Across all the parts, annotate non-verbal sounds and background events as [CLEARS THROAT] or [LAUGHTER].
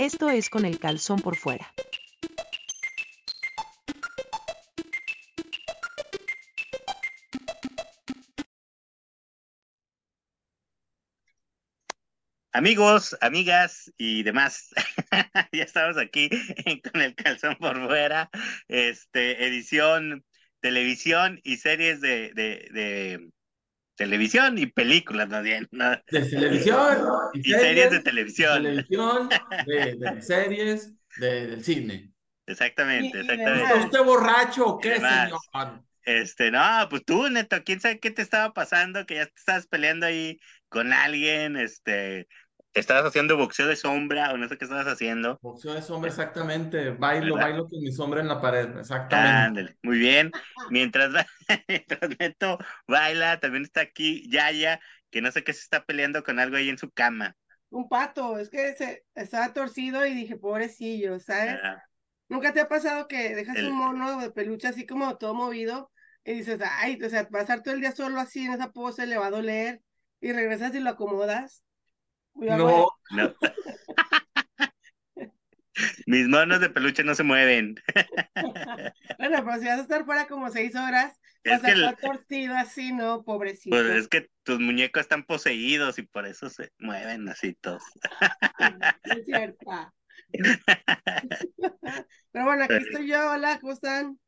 Esto es con el calzón por fuera. Amigos, amigas y demás, [LAUGHS] ya estamos aquí con el calzón por fuera, este, edición, televisión y series de, de, de televisión y películas, bien. ¿no? De televisión Y series de televisión. televisión, de, de series, de- del cine. Exactamente, Y- exactamente. ¿Está usted borracho o qué, señor? Este, no, pues tú, Neto, quién sabe qué te estaba pasando, que ya te estabas peleando ahí con alguien, este, estabas haciendo boxeo de sombra o no sé qué estabas haciendo. Boxeo de sombra, exactamente. Bailo, ¿Verdad? bailo con mi sombra en la pared, exactamente. Ándale, muy bien. Mientras, [LAUGHS] mientras Neto baila, también está aquí Yaya, que no sé qué se está peleando con algo ahí en su cama. Un pato, es que se estaba torcido y dije, pobrecillo, ¿sabes? ¿Nunca te ha pasado que dejas El- un mono de peluche así como todo movido y dices, ay, o sea, pasar todo el día solo así en esa pose le va a doler y regresas y lo acomodas? No, no. Mis monos de peluche no se mueven. [LAUGHS] Bueno, pero si vas a estar fuera como seis horas, Es vas a que el- estar torcido así, ¿no? Pobrecito. Pues es que tus muñecos están poseídos y por eso se mueven así todos. Es cierto. [LAUGHS] Pero bueno, aquí estoy yo, hola, ¿cómo están?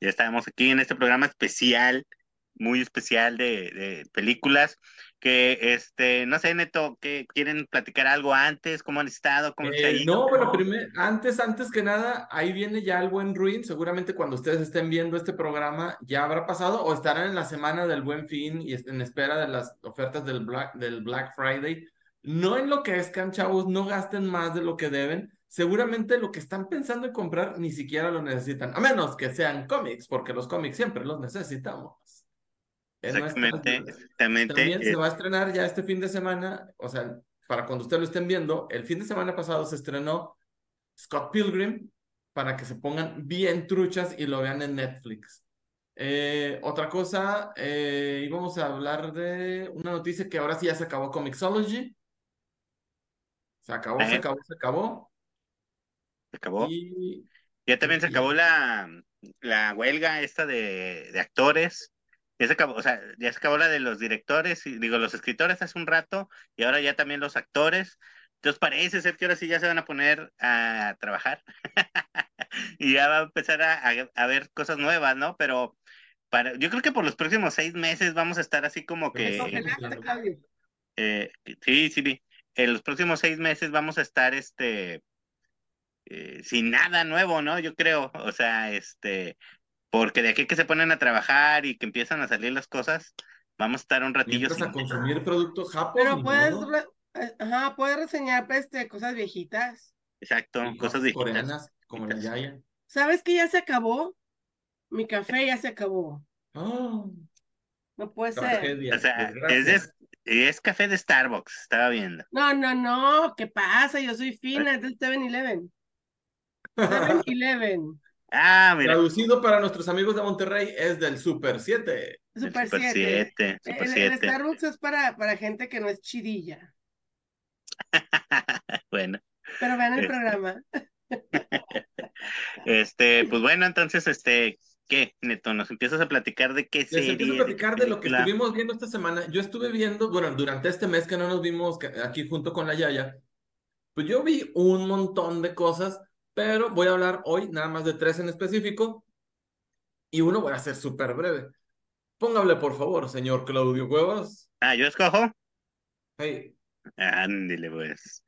Ya estamos aquí en este programa especial, muy especial de, de películas, que este, no sé, Neto, que quieren platicar algo antes, cómo han estado, cómo se ha Eh, ido. no, pero primero, antes, antes que nada, ahí viene ya el buen Ruin. Seguramente cuando ustedes estén viendo este programa ya habrá pasado o estarán en la semana del buen fin y en espera de las ofertas del Black, del Black Friday. No enloquezcan, chavos, no gasten más de lo que deben. Seguramente lo que están pensando en comprar ni siquiera lo necesitan, a menos que sean cómics, porque los cómics siempre los necesitamos. Exactamente, exactamente. También eh, se va a estrenar ya este fin de semana, o sea, para cuando ustedes lo estén viendo, el fin de semana pasado se estrenó Scott Pilgrim para que se pongan bien truchas y lo vean en Netflix. Eh, otra cosa, eh, íbamos a hablar de una noticia que ahora sí ya se acabó Comixology. Se acabó, se Eh. acabó, se acabó. se acabó. Y Ya también se y- acabó la, la huelga esta de, de actores. Ya se acabó, o sea, ya se acabó la de los directores, y digo, los escritores hace un rato, y ahora ya también los actores. Entonces parece ser que ahora sí ya se van a poner a trabajar. [LAUGHS] y ya va a empezar a, a, a ver cosas nuevas, ¿no? Pero para, yo creo que por los próximos seis meses vamos a estar así como que, eh, sí, sí, vi. En los próximos seis meses vamos a estar, este, eh, sin nada nuevo, ¿no? Yo creo, o sea, este, porque de aquí que se ponen a trabajar y que empiezan a salir las cosas, vamos a estar un ratillo sin a consumir productos japos, Pero puedes, re- eh, ajá, puedes reseñar pues, este, cosas viejitas. Exacto, Y cosas viejitas. coreanas, como la viejitas. Yaya. ¿Sabes que ya se acabó? Mi café ya se acabó. Ah, No puede ser. tragedia, O sea, es, de- es café de Starbucks, estaba viendo. No, no, no, ¿qué pasa? Yo soy fina, es del 7-Eleven. 7-Eleven, Ah, mira, Traducido para nuestros amigos de Monterrey es del Super 7. el Super Super 7. 7, Super El, el 7. Starbucks es para, para gente que no es chidilla. [LAUGHS] Bueno, Pero vean el Este. programa. [LAUGHS] este, pues bueno, entonces, este, ¿qué, Neto? ¿Nos empiezas a platicar de qué Les serie? empiezo a platicar de lo que estuvimos viendo esta semana. Yo estuve viendo, bueno, durante este mes que no nos vimos aquí junto con la Yaya, pues yo vi un montón de cosas, pero voy a hablar hoy nada más de tres en específico y uno voy a ser súper breve. Póngale, por favor, señor Claudio Cuevas. Ah, ¿yo escojo? Hey, Ándale, pues.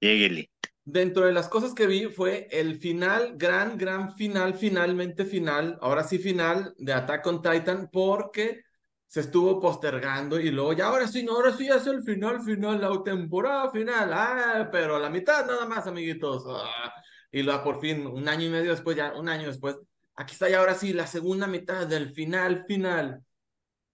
Lléguele. Dentro de las cosas que vi fue el final, gran, gran final, finalmente final, ahora sí final de Attack on Titan, porque se estuvo postergando y luego ya ahora sí, no, ahora sí ya es el final, final, la temporada final, ah, pero la mitad nada más, amiguitos. Ah, y luego por fin, un año y medio después, ya un año después, aquí está ya ahora sí la segunda mitad del final, final.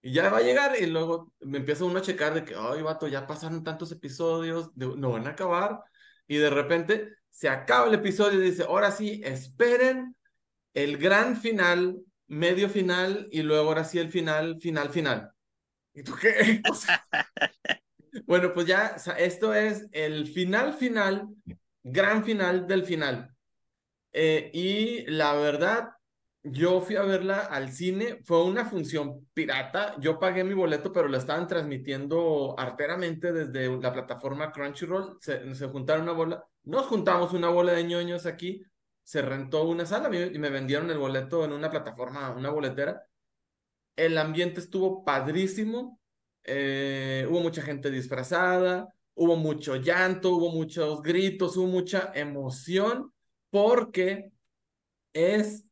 Y ya va a llegar y luego me empieza uno a checar de que, ay, vato, ya pasaron tantos episodios, de- no van a acabar. Y de repente se acaba el episodio y dice, ahora sí, esperen el gran final, medio final y luego ahora sí el final, final, final. ¿Y tú qué? [LAUGHS] Bueno, pues ya, esto es el final final, gran final del final. Eh, y la verdad, yo fui a verla al cine, fue una función pirata, yo pagué mi boleto, pero lo estaban transmitiendo arteramente desde la plataforma Crunchyroll, se, se juntaron una bola, nos juntamos una bola de ñoños aquí, se rentó una sala y me vendieron el boleto en una plataforma, una boletera. El ambiente estuvo padrísimo, eh, hubo mucha gente disfrazada, hubo mucho llanto, hubo muchos gritos, hubo mucha emoción, porque es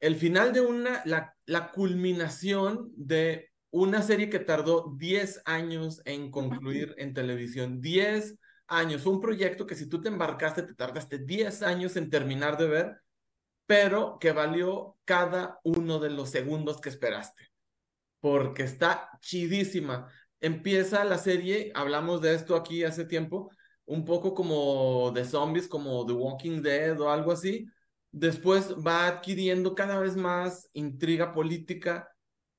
el final de una, la, la culminación de una serie que tardó 10 años en concluir en televisión. 10 años, un proyecto que si tú te embarcaste, te tardaste 10 años en terminar de ver, pero que valió cada uno de los segundos que esperaste porque está chidísima. Empieza la serie, hablamos de esto aquí hace tiempo, un poco como de zombies, como The Walking Dead o algo así. Después va adquiriendo cada vez más intriga política,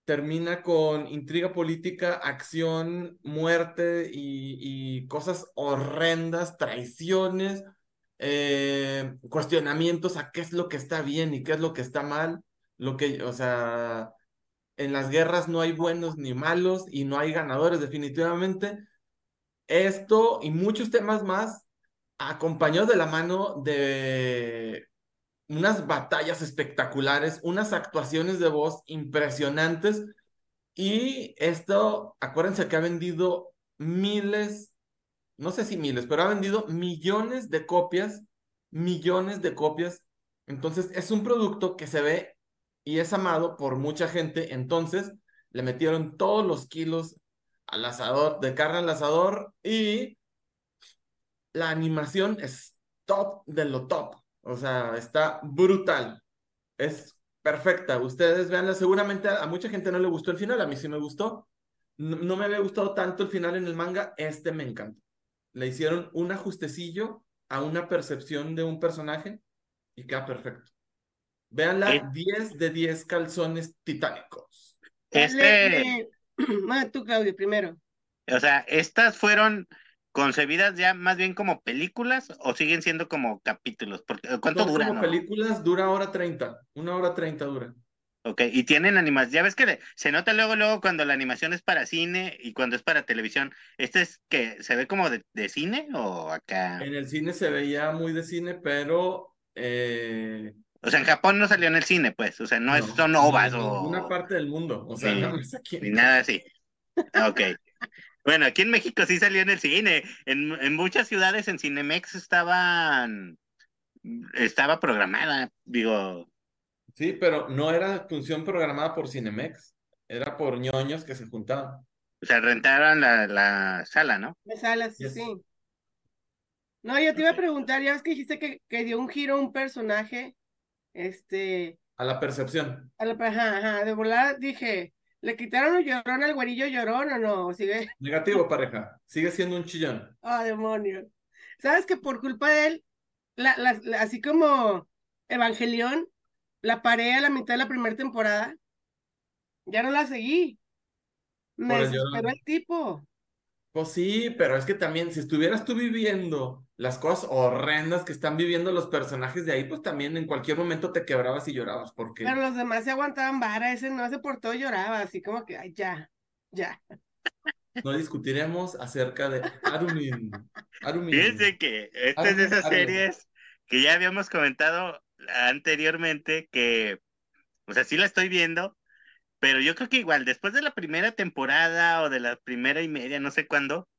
termina con intriga política, acción, muerte y, cosas horrendas, traiciones, eh, cuestionamientos a qué es lo que está bien y qué es lo que está mal, lo que, o sea, en las guerras no hay buenos ni malos y no hay ganadores definitivamente. Esto y muchos temas más acompañados de la mano de unas batallas espectaculares, unas actuaciones de voz impresionantes. Y esto, acuérdense que ha vendido miles, no sé si miles, pero ha vendido millones de copias, millones de copias. Entonces es un producto que se ve y es amado por mucha gente, entonces le metieron todos los kilos al asador, de carne al asador y la animación es top de lo top, o sea, está brutal, es perfecta, ustedes veanla, seguramente a, mucha gente no le gustó el final, a mí sí me gustó, no, no me había gustado tanto el final en el manga, este me encanta, le hicieron un ajustecillo a una percepción de un personaje y queda perfecto. Veanla, 10 de 10 calzones titánicos. Este. [CLEARS THROAT] tú, Claudio, primero. O sea, ¿estas fueron concebidas ya más bien como películas o siguen siendo como capítulos? Porque, ¿Cuánto dura? Como películas dura hora 30, una hora 30 dura. Ok, y tienen animación. Ya ves que se nota luego, luego cuando la animación es para cine y cuando es para televisión. ¿Este es que se ve como de, de cine o acá? En el cine se veía muy de cine, pero eh, o sea, en Japón no salió en el cine, pues. O sea, no, es, son ovas o. En una parte del mundo. O sea, no es aquí. Ni nada así. Ok. Bueno, aquí en México sí salió en el cine. En, en muchas ciudades en Cinemex estaban. Estaba programada, digo. Sí, pero no era función programada por Cinemex. Era por ñoños que se juntaban. O sea, rentaron la, la sala, ¿no? La sala, sí, sí. No, yo te iba a preguntar, ya ves que dijiste que, que dio un giro a un personaje este. A la percepción. A la, ajá, ajá, de volar dije, ¿le quitaron el llorón al güerillo llorón o no? ¿Sigue? [LAUGHS] Negativo, pareja. Sigue siendo un chillón. Oh, demonio. ¿Sabes que por culpa de él, la, la, así como Evangelión, la paré a la mitad de la primera temporada? Ya no la seguí. Me desesperó el tipo. Pues sí, pero es que también si estuvieras tú viviendo las cosas horrendas que están viviendo los personajes de ahí, pues también en cualquier momento te quebrabas y llorabas, porque... Pero los demás se aguantaban vara, ese no se portó lloraba, así como que, ay, ya, ya. No discutiremos acerca de Arumin. Arumin. Fíjense que esta es de esas series que ya habíamos comentado anteriormente que, o sea, sí la estoy viendo, pero yo creo que igual, después de la primera temporada o de la primera y media, no sé cuándo,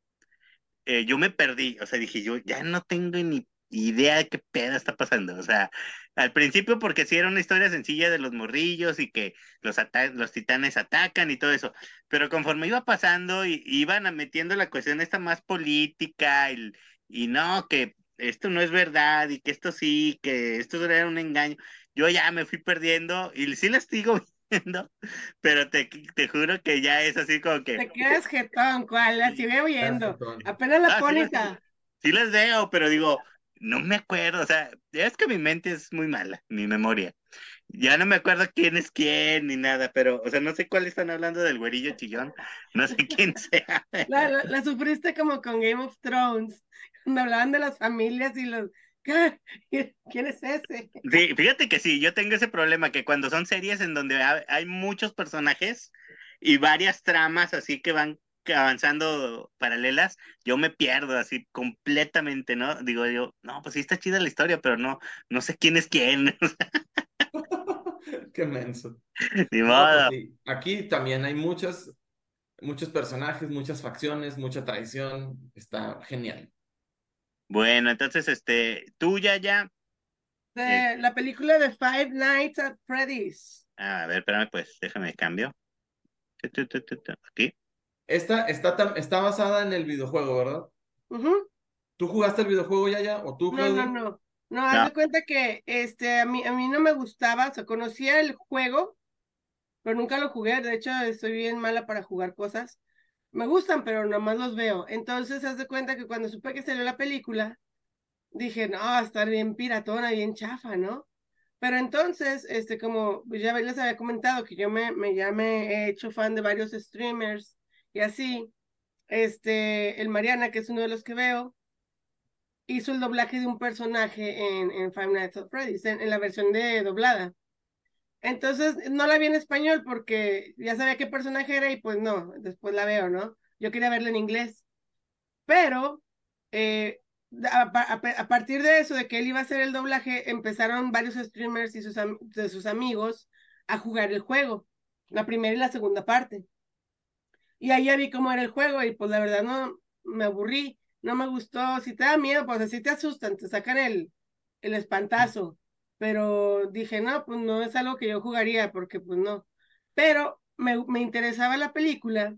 eh, yo me perdí. O sea, dije, yo ya no tengo ni idea de qué peda está pasando. O sea, al principio porque sí era una historia sencilla de los morrillos y que los, los titanes atacan y todo eso. Pero conforme iba pasando, y iban metiendo la cuestión esta más política y, y no, que esto no es verdad y que esto sí, que esto era un engaño. Yo ya me fui perdiendo y sí les digo [LAUGHS] pero te, te juro que ya es así como que. Te quedas jetón, cual, la sigue viendo. Apenas la ah, Sí, las veo, pero digo, no me acuerdo, o sea, es que mi mente es muy mala, mi memoria. Ya no me acuerdo quién es quién ni nada, pero, o sea, no sé cuál están hablando del güerillo chillón. No sé [LAUGHS] quién sea. La, la, la sufriste como con Game of Thrones, cuando hablaban de las familias y los... [LAUGHS] ¿Qué? ¿Quién es ese? Sí, fíjate que sí, yo tengo ese problema que cuando son series en donde ha- hay muchos personajes y varias tramas así que van avanzando paralelas, yo me pierdo así completamente, ¿no? Digo yo, no, pues sí está chida la historia, pero no, no sé quién es quién. [LAUGHS] Qué menso. Ni No, modo. pues sí. Aquí también hay muchos, muchos personajes, muchas facciones, mucha traición. Está genial. Bueno, entonces, este, tú ya, ya, De la película de Five Nights at Freddy's. a ver, espérame, pues, déjame cambio. Aquí. Esta está, está basada en el videojuego, ¿verdad? Ujú. ¿Tú jugaste el videojuego, Yaya? ¿O tú, No, Claudio? no, no. No, haz de cuenta que este, a mí, a mí no me gustaba, o sea, conocía el juego, pero nunca lo jugué. De hecho, estoy bien mala para jugar cosas. Me gustan, pero nomás los veo. Entonces, haz de cuenta que cuando supe que salió la película, dije, no, va a estar bien piratona, bien chafa, ¿no? Pero entonces, este, como ya les había comentado que yo me, me, ya me he hecho fan de varios streamers y así, este, el Mariana, que es uno de los que veo, hizo el doblaje de un personaje en, en Five Nights at Freddy's, en, en la versión de doblada. Entonces, no la vi en español porque ya sabía qué personaje era y pues no, después la veo, ¿no? Yo quería verla en inglés. Pero, eh, a, a, a, partir de eso, de que él iba a hacer el doblaje, empezaron varios streamers y sus, de sus amigos a jugar el juego, la primera y la segunda parte. Y ahí ya vi cómo era el juego y pues la verdad no, me aburrí, no me gustó, si te da miedo, pues así te asustan, te sacan el, el espantazo, pero dije, no, pues no es algo que yo jugaría porque pues no, pero me, me interesaba la película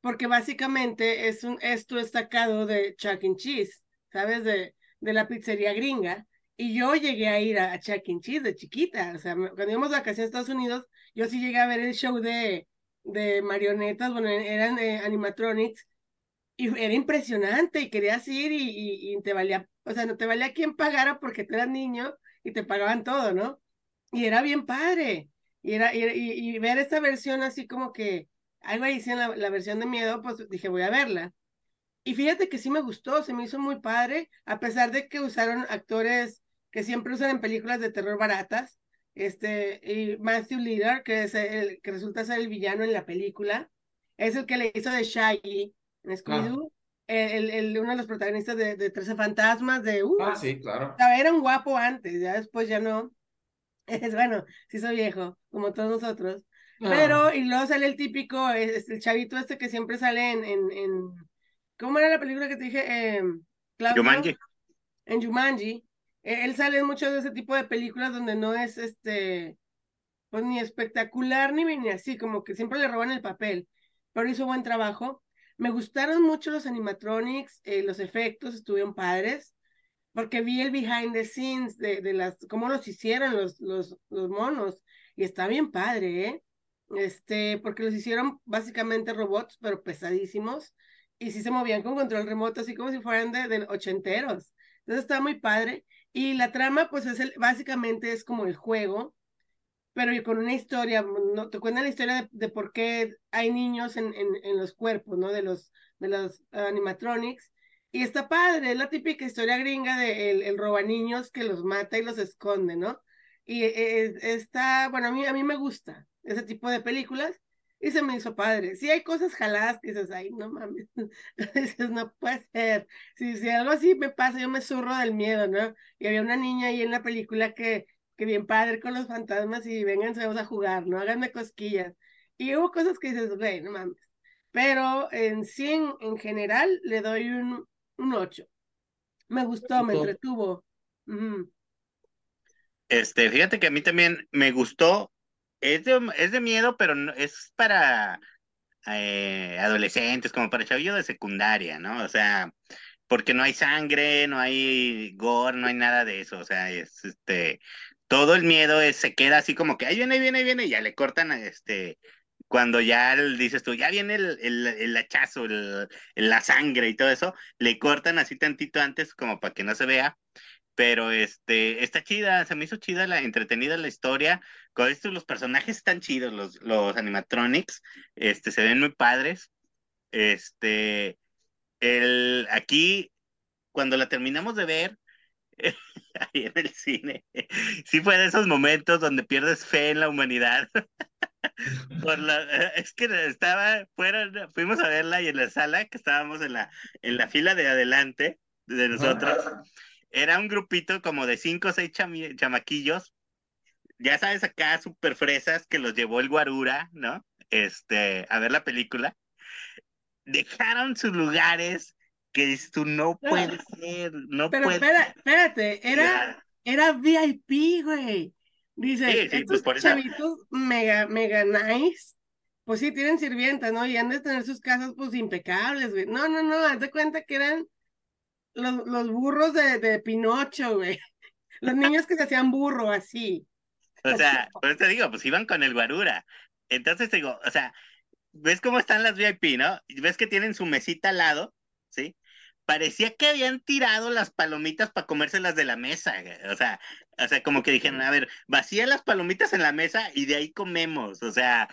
porque básicamente es un esto es sacado de Chuck E. Cheese, ¿sabes? De, de la pizzería gringa. Y yo llegué a ir a, Chuck E. Cheese de chiquita. O sea, cuando íbamos a vacaciones a Estados Unidos, yo sí llegué a ver el show de, de marionetas, bueno, eran eh, animatronics. Y era impresionante y querías ir y, y, y, te valía, o sea, no te valía quien pagara porque tú eras niño y te pagaban todo, ¿no? Y era bien padre. Y, era, y, y ver esta versión así como que, algo ahí en la, la, versión de miedo, pues dije, voy a verla. Y fíjate que sí me gustó, se me hizo muy padre, a pesar de que usaron actores que siempre usan en películas de terror baratas. Este, y Matthew Lillard, que es el que resulta ser el villano en la película, es el que le hizo de Shaggy en Scooby-Doo. El, el, uno de los protagonistas de, de 13 Fantasmas, de... Uh, ah, sí, claro. Era un guapo antes, ya después ya no. [LAUGHS] Es bueno, sí soy viejo, como todos nosotros. Pero, y luego sale el típico, es, el chavito este que siempre sale en, en, en ¿cómo era la película que te dije? Eh, Claudio, Jumanji. En Jumanji. Eh, él sale en muchos de ese tipo de películas donde no es, este, pues ni espectacular ni, ni así, como que siempre le roban el papel, pero hizo buen trabajo. Me gustaron mucho los animatronics, eh, los efectos estuvieron padres, porque vi el behind the scenes de, de las, cómo los hicieron los, los, los monos, y está bien padre, ¿eh? este, porque los hicieron básicamente robots, pero pesadísimos, y sí se movían con control remoto, así como si fueran de, de ochenteros. Entonces está muy padre. Y la trama, pues es el, básicamente es como el juego, pero con una historia, no, te cuentan la historia de, por qué hay niños en, en, los cuerpos, ¿no? De los, de los animatronics. Y está padre, es la típica historia gringa de el, el roba niños que los mata y los esconde, ¿no? Y eh, está, bueno, a mí, a mí me gusta ese tipo de películas y se me hizo padre. Sí hay cosas jaladas que dices, ay, no mames, [LAUGHS] dices, no puede ser. Si, si algo así me pasa, yo me zurro del miedo, ¿no? Y había una niña ahí en la película que, que bien padre con los fantasmas y vengan, vamos a jugar, ¿no? Háganme cosquillas. Y hubo cosas que dices, güey, no mames. Pero en sí, en, en general, le doy un, un 8. Me gustó, me entretuvo. Uh -huh. Este, fíjate que a mí también me gustó. Es de, es de miedo, pero no, es para eh, adolescentes, como para chavillos de secundaria, ¿no? O sea, porque no hay sangre, no hay gore, no hay nada de eso. O sea, es este. Todo el miedo es, se queda así como que ahí viene, viene, viene, y ya le cortan este. Cuando ya dices tú, ya viene el, el, el hachazo, el, la sangre y todo eso, le cortan así tantito antes como para que no se vea pero este, está chida, se me hizo chida, la entretenida la historia. Con esto los personajes están chidos, los, los animatronics, este, se ven muy padres. Este, el, aquí, cuando la terminamos de ver, [LAUGHS] [LAUGHS] ahí en el cine, sí fue de esos momentos donde pierdes fe en la humanidad. [LAUGHS] Por la, es que estaba fuera, fuimos a verla y en la sala que estábamos en la, en la fila de adelante de nosotros, era un grupito como de cinco o seis chamaquillos, ya sabes acá super fresas que los llevó el guarura, ¿no? Este, a ver la película. Dejaron sus lugares que dices tú, no puede ser, no Pero puede espera, espérate, era, era VIP, güey. Dice, Sí, sí, pues estos por eso- chavitos mega, mega nice, pues sí tienen sirvientas, ¿no? Y han de tener sus casas, pues, impecables, güey. No, no, no, haz de cuenta que eran los, los burros de, de Pinocho, güey. [LAUGHS] Los niños que se hacían burro, así. O sea, por eso te digo, pues iban con el guarura. Entonces te digo, o sea, ves cómo están las VIP, ¿no? Ves que tienen su mesita al lado, ¿sí? Parecía que habían tirado las palomitas para comérselas de la mesa, o sea, o sea, como que dijeron, a ver, vacía las palomitas en la mesa y de ahí comemos, o sea,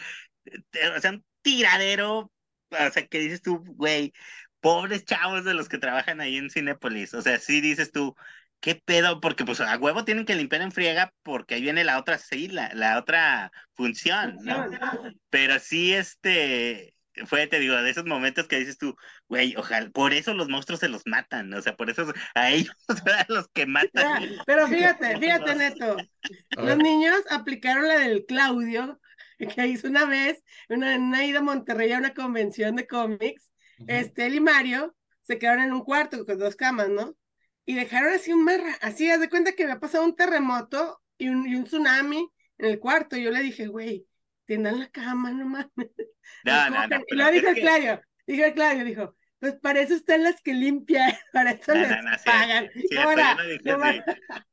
te- o sea, un tiradero, o sea, que dices tú, güey, pobres chavos de los que trabajan ahí en Cinépolis, o sea, sí dices tú, ¿Qué pedo? Porque pues a huevo tienen que limpiar en friega porque ahí viene la otra, sí, la, la otra función, ¿no? Pero sí, este, fue, te digo, de esos momentos que dices tú, güey, ojalá, por eso los monstruos se los matan, o sea, por eso [LAUGHS] a ellos [LAUGHS] los que Ya, matan. Pero [LAUGHS] fíjate, fíjate, Neto. A Los niños aplicaron la del Claudio, que hizo una vez, una, en una ida a Monterrey a una convención de cómics. Este, él y Mario se quedaron en un cuarto con dos camas, ¿no? Y dejaron así un mar, así, haz de cuenta que había pasado un terremoto y un, y un tsunami en el cuarto. Y yo le dije, güey, tiendan la cama, [LAUGHS] no mames. No, no, no. Lo dijo el que- Claudio, dijo el Claudio, dijo, pues para eso están las que limpian, [LAUGHS] para eso No, les no, no, pagan. Ahora, no dije no así.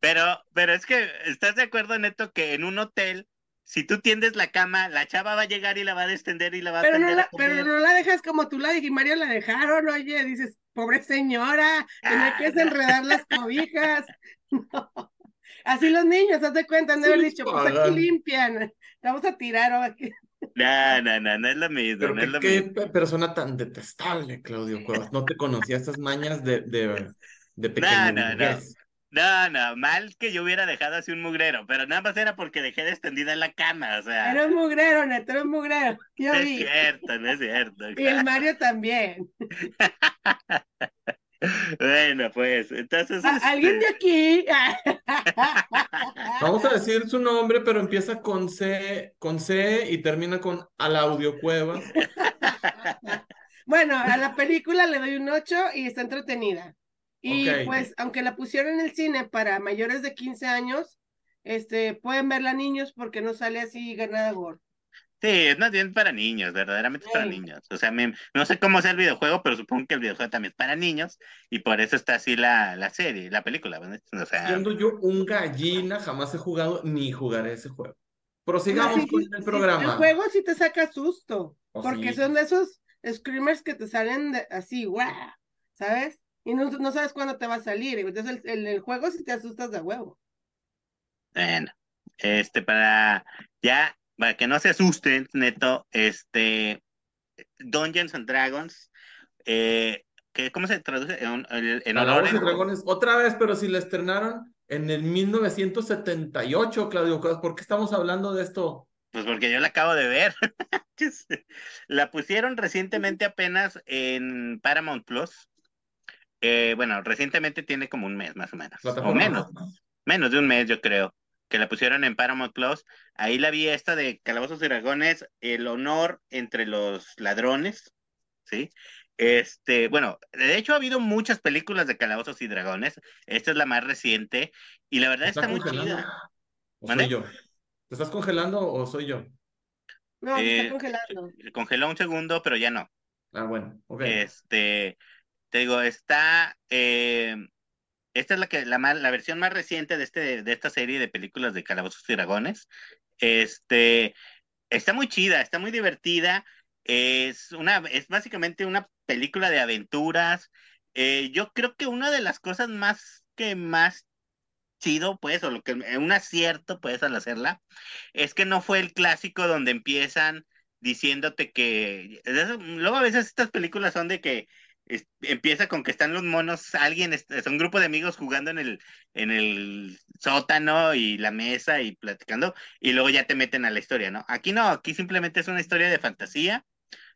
Pero, pero es que, ¿estás de acuerdo, Neto, que en un hotel, si tú tiendes la cama, la chava va a llegar y la va a descender y la va a pero no, tender la, a pero no la dejas como tú la dijiste, Mario la dejaron, oye, dices, pobre señora, tenía que Ah, no. desenredar las cobijas. [LAUGHS] No. Así los niños, haz de cuenta, han de Sí haber dicho, pues aquí limpian, [LAUGHS] vamos a tirar o aquí. No, no, no, no es lo mismo, Pero no es qué, lo qué mismo. pe- persona tan detestable, Claudio Cuevas. No te conocía estas mañas de, de, de pequeño no, no. burgués. No, no, mal que yo hubiera dejado así un mugrero, pero nada más era porque dejé extendida en la cama, o sea, Era un mugrero, neto, era un mugrero. Yo no es vi. cierto, no es cierto. Y el Mario también. [LAUGHS] [LAUGHS] Bueno, pues, entonces, Ah, Alguien de este, aquí. [LAUGHS] Vamos a decir su nombre, pero empieza con C, con C y termina con Alaudio Cuevas. [LAUGHS] Bueno, a la película le doy un 8 y está entretenida. Y pues, aunque la pusieron en el cine para mayores de 15 años, este, pueden verla niños porque no sale así ganada gore. Sí, es más bien para niños, verdaderamente es para Sí. niños. O sea, me- no sé cómo sea el videojuego, pero supongo que el videojuego también es para niños y por eso está así la, la serie, la película, ¿no? O sea, Siendo yo un gallina, jamás he jugado ni jugaré ese juego. Prosigamos Sí, con sí, el sí, programa. El juego sí te saca susto, Oh, porque sí. son de esos screamers que te salen de- así, guau, ¿sabes? Y no, no sabes cuándo te va a salir. Entonces, el, el, el juego sí te asustas de huevo. Bueno, este, para ya, para que no se asusten, neto, este, Dungeons and Dragons, eh, que, ¿cómo se traduce? En, en, en honor Calabozos y en- Dragones, otra vez, pero si la estrenaron en el 1978, Claudio ¿por qué estamos hablando de esto? Pues porque yo la acabo de ver. [LAUGHS] La pusieron recientemente apenas en Paramount Plus. Eh, bueno, recientemente tiene como un mes más o menos. O menos, menos de un mes, yo creo, que la pusieron en Paramount Plus. Ahí la vi esta de Calabozos y Dragones, el honor entre los ladrones, ¿sí? Este, bueno, de hecho ha habido muchas películas de Calabozos y Dragones. Esta es la más reciente y la verdad está, muy chida. ¿O ¿Mande? soy yo? ¿Te estás congelando o soy yo? No, Eh, está congelando. Congeló un segundo, pero ya no. Ah, bueno, ok. Este, te digo, está, eh, esta es la que la, la versión más reciente de este de esta serie de películas de Calabozos y Dragones. Este, está muy chida, está muy divertida. Es una, es básicamente una película de aventuras. Eh, yo creo que una de las cosas más que más chido, pues, o lo que un acierto, pues, al hacerla, es que no fue el clásico donde empiezan diciéndote que luego a veces estas películas son de que empieza con que están los monos, alguien, es un grupo de amigos jugando en el, en el sótano y la mesa y platicando, y luego ya te meten a la historia, ¿no? Aquí no, aquí simplemente es una historia de fantasía,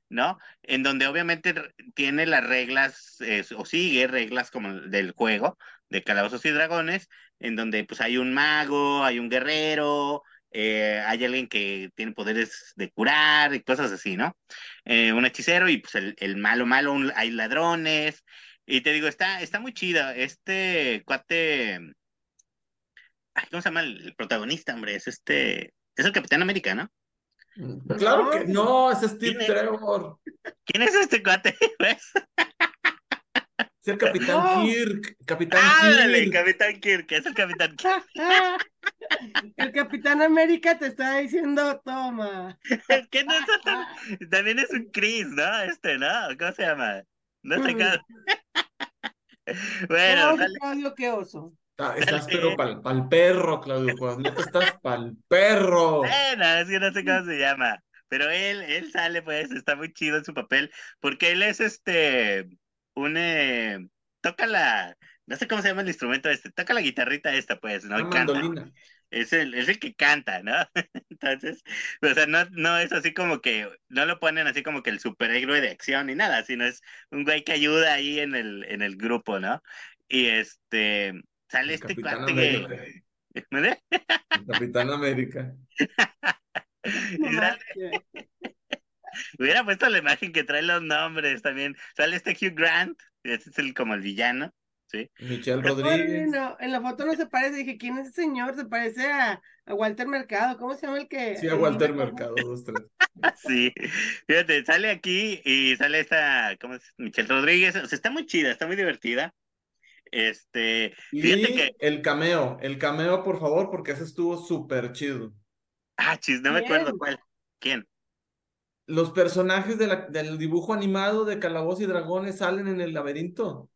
¿no? En donde obviamente tiene las reglas, eh, o sigue reglas como del juego, de Calabozos y Dragones, en donde pues hay un mago, hay un guerrero, eh, hay alguien que tiene poderes de curar y cosas así, ¿no? Eh, un hechicero y pues el, malo malo, hay ladrones. Y te digo, está, está muy chida. Este cuate, ¿cómo se llama el, protagonista, hombre? Es este, es el Capitán América, ¿no? Mm, claro que no, es Steve Trevor. ¿Quién es este cuate? [LAUGHS] Es el Capitán Kirk. Capitán Kirk. Capitán Kirk, es el Capitán [LAUGHS] Kirk. el Capitán América te está diciendo, toma. ¿Qué no es También es un Chris, ¿no? Este, ¿no? ¿Cómo se llama? No sé qué. [LAUGHS] bueno, Claudio, qué oso. [LAUGHS] estás pero pa'l, pal perro, Claudio Juan. estás pa'l perro. Bueno, es que no sé cómo se llama. Pero él, él sale, pues, está muy chido en su papel, porque él es este un eh, toca la, no sé cómo se llama el instrumento este, toca la guitarrita esta, pues, ¿no? Es el, es el que canta, ¿no? [LAUGHS] Entonces, o sea, no, no es así como que, no lo ponen así como que el superhéroe de acción ni nada, sino es un güey que ayuda ahí en el, en el grupo, ¿no? Y este, sale este cuate que... Capitán América. [LAUGHS] [LAUGHS] Hubiera puesto la imagen que trae los nombres también. Sale este Hugh Grant, este es el como el villano, ¿sí? Michelle Rodríguez. en la foto no se parece, dije, ¿quién es ese señor? Se parece a, a Walter Mercado, ¿cómo se llama el que? Sí, a Walter Mercado, dos, tres. [LAUGHS] sí, fíjate, sale aquí y sale esta, ¿cómo es? Michelle Rodríguez, o sea, está muy chida, está muy divertida. Este, fíjate que... el cameo, el cameo, por favor, porque ese estuvo súper chido. Ah, chis, no me acuerdo cuál. ¿Quién? Los personajes del dibujo animado de Calaboz y Dragones salen en el laberinto.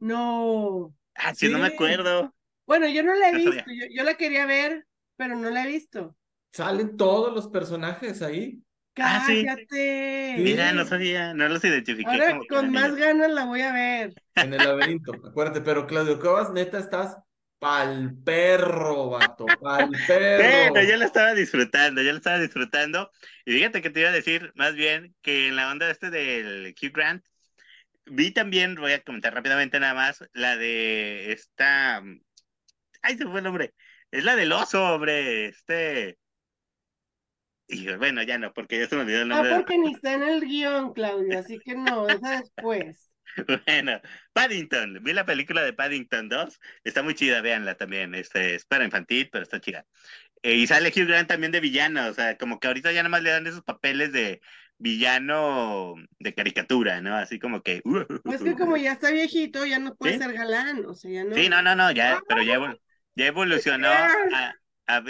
No. Ah, sí, no me acuerdo. Bueno, yo no la he visto, yo, la quería ver, pero no la he visto. Salen todos los personajes ahí. Ah, Cállate. Mira, no sabía, no los identifiqué. Ahora con más ganas la voy a ver. En el laberinto, acuérdate, pero Claudio Covas, neta, estás Pal perro, vato, pal perro. Bueno, yo lo estaba disfrutando, yo lo estaba disfrutando. Y fíjate que te iba a decir, más bien, que en la onda este del Q Grant, vi también, voy a comentar rápidamente nada más, la de esta. Ay, se fue el nombre. Es la del oso, hombre. Este. Y bueno, ya no, porque ya se me olvidó el nombre. Ah, porque ni está en el guion, Claudio, así que no, esa después. [LAUGHS] Bueno, Paddington, vi la película de Paddington 2, está muy chida, véanla también, este, es para infantil, pero está chida. Eh, y sale Hugh Grant también de villano, o sea, como que ahorita ya nada más le dan esos papeles de villano de caricatura, ¿no? Así como que... pues que como ya está viejito, ya no puede ser galán, o sea, ya no... Sí, no, no, no, ya, pero ya, ya evolucionó [LAUGHS] a... [LAUGHS]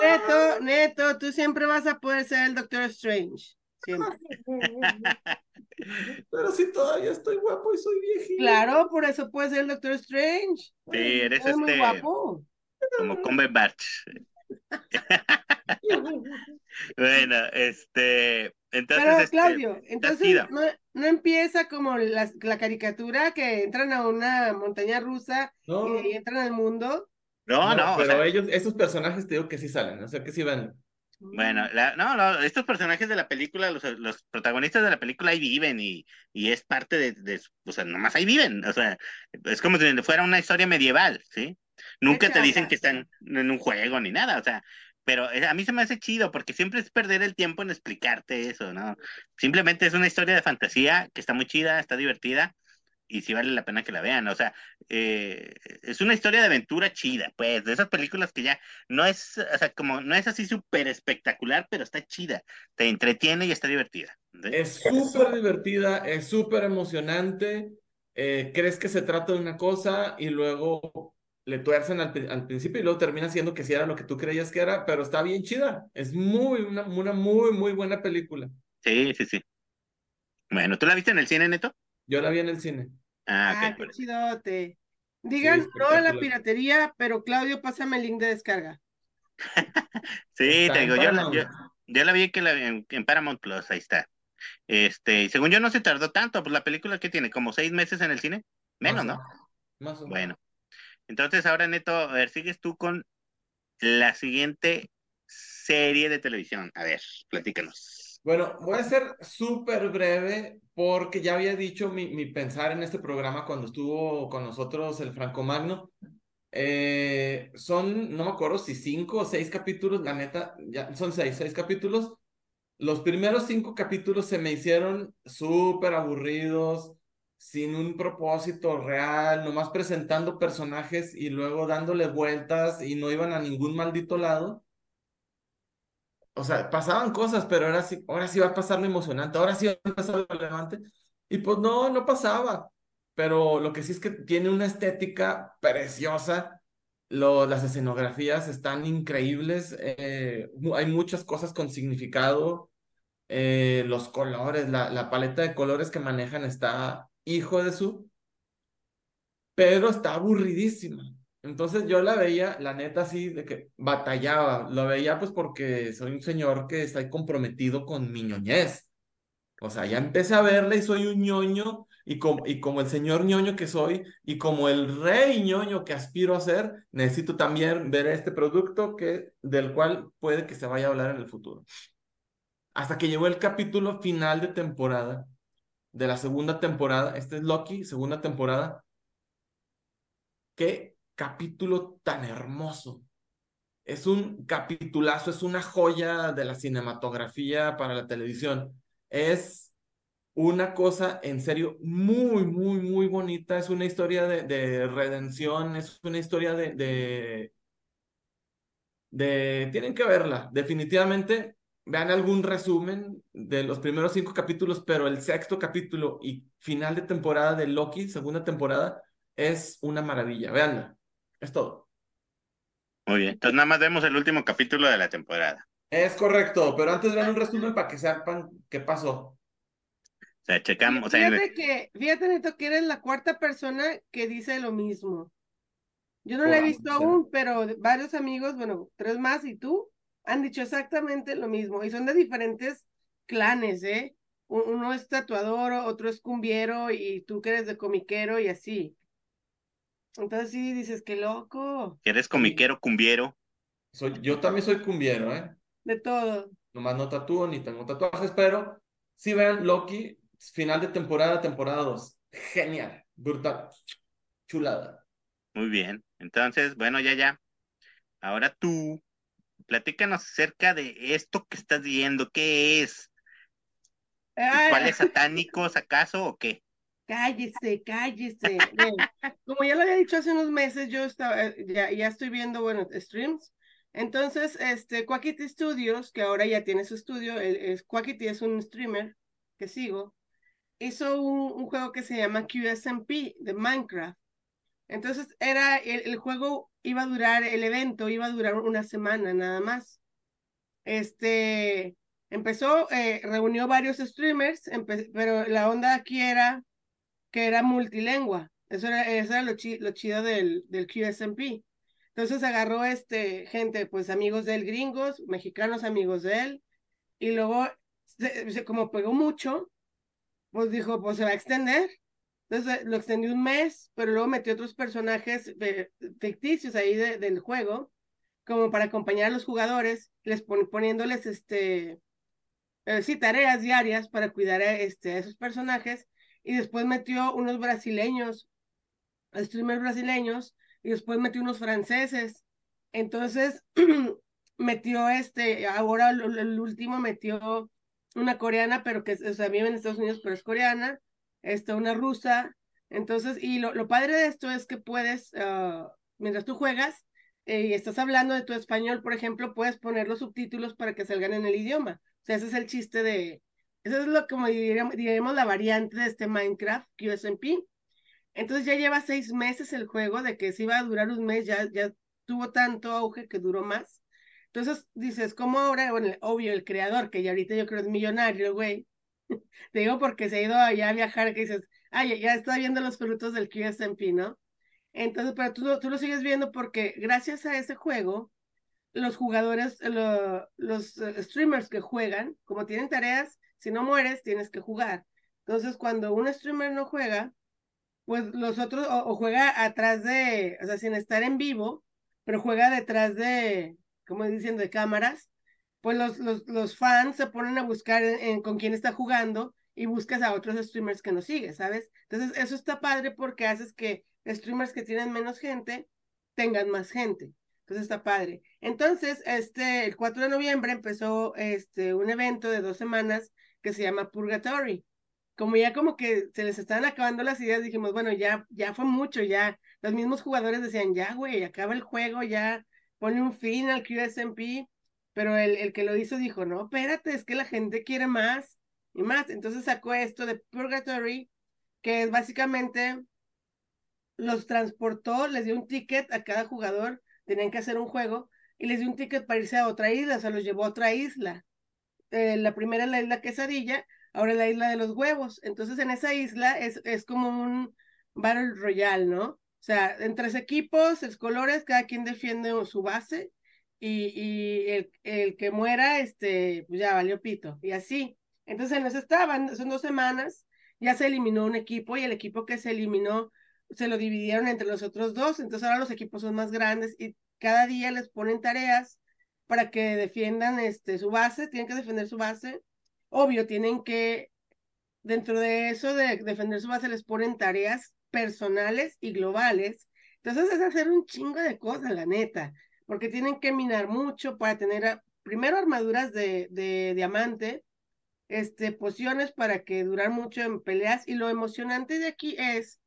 neto, Neto, tú siempre vas a poder ser el Doctor Strange. [LAUGHS] Pero si todavía estoy guapo y soy viejito. Claro, por eso puede ser el Doctor Strange. Sí, eres este. Muy guapo. Como Cumberbatch. [LAUGHS] bueno, este. Entonces, Pero este, Claudio, entonces no, empieza como la, la, caricatura que entran a una montaña rusa y entran al mundo. No, no. pero ellos, esos personajes te digo que sí salen, o sea que sí van. Bueno, no, no, estos personajes de la película, los, los, protagonistas de la película ahí viven y, y es parte de, de, o sea, nomás ahí viven, o sea, es como si fuera una historia medieval, ¿sí? Nunca te dicen que están en un juego ni nada, o sea, pero a mí se me hace chido porque siempre es perder el tiempo en explicarte eso, ¿no? Simplemente es una historia de fantasía que está muy chida, está divertida y sí vale la pena que la vean. O sea, eh, es una historia de aventura chida, pues, de esas películas que ya no es, o sea, como no es así súper espectacular, pero está chida, te entretiene y está divertida. Es súper divertida, es súper emocionante. Eh, crees que se trata de una cosa y luego le tuercen al, al, principio y luego termina siendo que sí era lo que tú creías que era, pero está bien chida. Es muy, una, una muy, muy buena película. Sí, sí, sí. Bueno, ¿tú la viste en el cine, Neto? Yo la vi en el cine. Ah, ah qué chidote. Digan Sí, no a la piratería, pero Claudio, pásame el link de descarga. [LAUGHS] Sí, Está te digo, yo la, yo, yo la vi que la, en, en Paramount Plus, ahí está. Este, y según yo no se tardó tanto, pues la película que tiene como seis meses en el cine, menos, Más ¿no? Más o menos. Bueno, entonces ahora Neto, a ver, sigues tú con la siguiente serie de televisión. A ver, platícanos. Bueno, voy a ser súper breve porque ya había dicho mi, pensar en este programa cuando estuvo con nosotros el Franco Magno. Eh, son, no me acuerdo si cinco o seis capítulos, la neta, ya son seis, seis capítulos. Los primeros cinco capítulos se me hicieron súper aburridos, sin un propósito real, nomás presentando personajes y luego dándole vueltas y no iban a ningún maldito lado. O sea, pasaban cosas, pero ahora sí, ahora sí va a pasar lo emocionante, ahora sí va a pasar lo relevante. Y pues no, no pasaba. Pero lo que sí es que tiene una estética preciosa. Lo, las escenografías están increíbles. eh, hay muchas cosas con significado. eh, los colores, la, la paleta de colores que manejan está hijo de su, pero está aburridísima. Entonces yo la veía, la neta, así de que batallaba. Lo veía pues porque soy un señor que está comprometido con mi ñoñez. O sea, ya empecé a verla y soy un ñoño y como, y como el señor ñoño que soy y como el rey ñoño que aspiro a ser, necesito también ver este producto que, del cual puede que se vaya a hablar en el futuro. Hasta que llegó el capítulo final de temporada, de la segunda temporada, este es Loki, segunda temporada. Qué capítulo tan hermoso. Es un capitulazo, es una joya de la cinematografía para la televisión. Es una cosa en serio muy, muy, muy bonita. Es una historia de, de redención, es una historia de, de, de... Tienen que verla, definitivamente. Vean algún resumen de los primeros cinco capítulos, pero el sexto capítulo y final de temporada de Loki, segunda temporada, es una maravilla. Veanla. Es todo. Muy bien, entonces nada más vemos el último capítulo de la temporada. Es correcto, pero antes vean un resumen para que sepan qué pasó. O sea, checamos, o sea, Fíjate que, fíjate, Neto, que eres la cuarta persona que dice lo mismo. Yo no Por la he visto aún, pero varios amigos, bueno, tres más y tú, han dicho exactamente lo mismo. Y son de diferentes clanes, ¿eh? Uno es tatuador, otro es cumbiero, y tú que eres de comiquero y así. Entonces sí, dices, qué loco, que eres comiquero, cumbiero. Soy, yo también soy cumbiero, ¿eh? de todo. Nomás no tatúo ni tengo tatuajes, pero sí vean Loki, final de temporada, temporada 2. Genial, brutal, chulada. Muy bien. Entonces, bueno, ya, ya. Ahora tú, platícanos acerca de esto que estás viendo. ¿Qué es? ¿Cuáles [LAUGHS] satánicos acaso o qué? Cállese, cállese. [LAUGHS] Bien, como ya lo había dicho hace unos meses, yo estaba, eh, ya, ya estoy viendo, bueno, streams. Entonces, este, Quackity Studios, que ahora ya tiene su estudio, el- es, Quackity es un streamer que sigo, hizo un, un juego que se llama QSMP de Minecraft. Entonces, era, el, el juego iba a durar, el evento iba a durar una semana nada más. Este, empezó, eh, reunió varios streamers, pero la onda aquí era que era multilingüe. Eso era, eso era lo, lo chido del, del QSMP. Entonces agarró este, gente, pues amigos de él, gringos, mexicanos amigos de él, y luego, se- como pegó mucho, pues dijo, pues se va a extender. Entonces lo extendió un mes, pero luego metió otros personajes ficticios ahí de- del juego, como para acompañar a los jugadores, les pon- poniéndoles este, eh, sí, tareas diarias para cuidar este, a esos personajes y después metió unos brasileños, streamers brasileños, y después metió unos franceses. Entonces, [CLEARS THROAT] metió este, ahora el, último metió una coreana, pero que, o sea, vive en Estados Unidos, pero es coreana, este, una rusa. Entonces, y lo, lo padre de esto es que puedes, uh, mientras tú juegas eh, y estás hablando de tu español, por ejemplo, puedes poner los subtítulos para que salgan en el idioma. O sea, ese es el chiste de, eso es lo como diríamos, la variante de este Minecraft QSMP. Entonces ya lleva seis meses el juego, de que si iba a durar un mes, ya, ya tuvo tanto auge que duró más. Entonces dices, ¿cómo ahora? Bueno, obvio, el creador, que ya ahorita yo creo es millonario, güey. [LAUGHS] Te digo porque se ha ido allá a viajar, que dices, ay, ya está viendo los frutos del QSMP, ¿no? Entonces, pero tú, tú lo sigues viendo porque gracias a ese juego, los jugadores, lo- los eh, streamers que juegan, como tienen tareas, si no mueres, tienes que jugar. Entonces, cuando un streamer no juega, pues los otros, o, o juega atrás de, o sea, sin estar en vivo, pero juega detrás de, como dicen, de cámaras, pues los, los, los fans se ponen a buscar en- en con quién está jugando y buscas a otros streamers que no sigues, ¿sabes? Entonces, eso está padre porque haces que streamers que tienen menos gente tengan más gente. Entonces está padre. Entonces, este, el 4 de noviembre empezó este, un evento de dos semanas que se llama Purgatory. Como ya como que se les estaban acabando las ideas, dijimos, bueno, ya, ya fue mucho, ya. Los mismos jugadores decían, ya, güey, acaba el juego, ya pone un fin al QSMP. Pero el, el que lo hizo dijo, no, espérate, es que la gente quiere más y más. Entonces sacó esto de Purgatory, que es básicamente los transportó, les dio un ticket a cada jugador, tenían que hacer un juego, y les dio un ticket para irse a otra isla, o sea, los llevó a otra isla. Eh, la primera es la isla Quesadilla, ahora es la isla de los huevos. Entonces, en esa isla es, es como un Battle Royale, ¿no? O sea, en tres equipos, tres colores, cada quien defiende su base, y, y el, el que muera, este, pues ya valió pito, y así. Entonces, en eso estaban, son dos semanas, ya se eliminó un equipo, y el equipo que se eliminó se lo dividieron entre los otros dos, entonces ahora los equipos son más grandes y cada día les ponen tareas para que defiendan este, su base, tienen que defender su base. Obvio, tienen que, dentro de eso de defender su base, les ponen tareas personales y globales. Entonces es hacer un chingo de cosas, la neta, porque tienen que minar mucho para tener a, primero armaduras de, de diamante, este, pociones para que durar mucho en peleas. Y lo emocionante de aquí es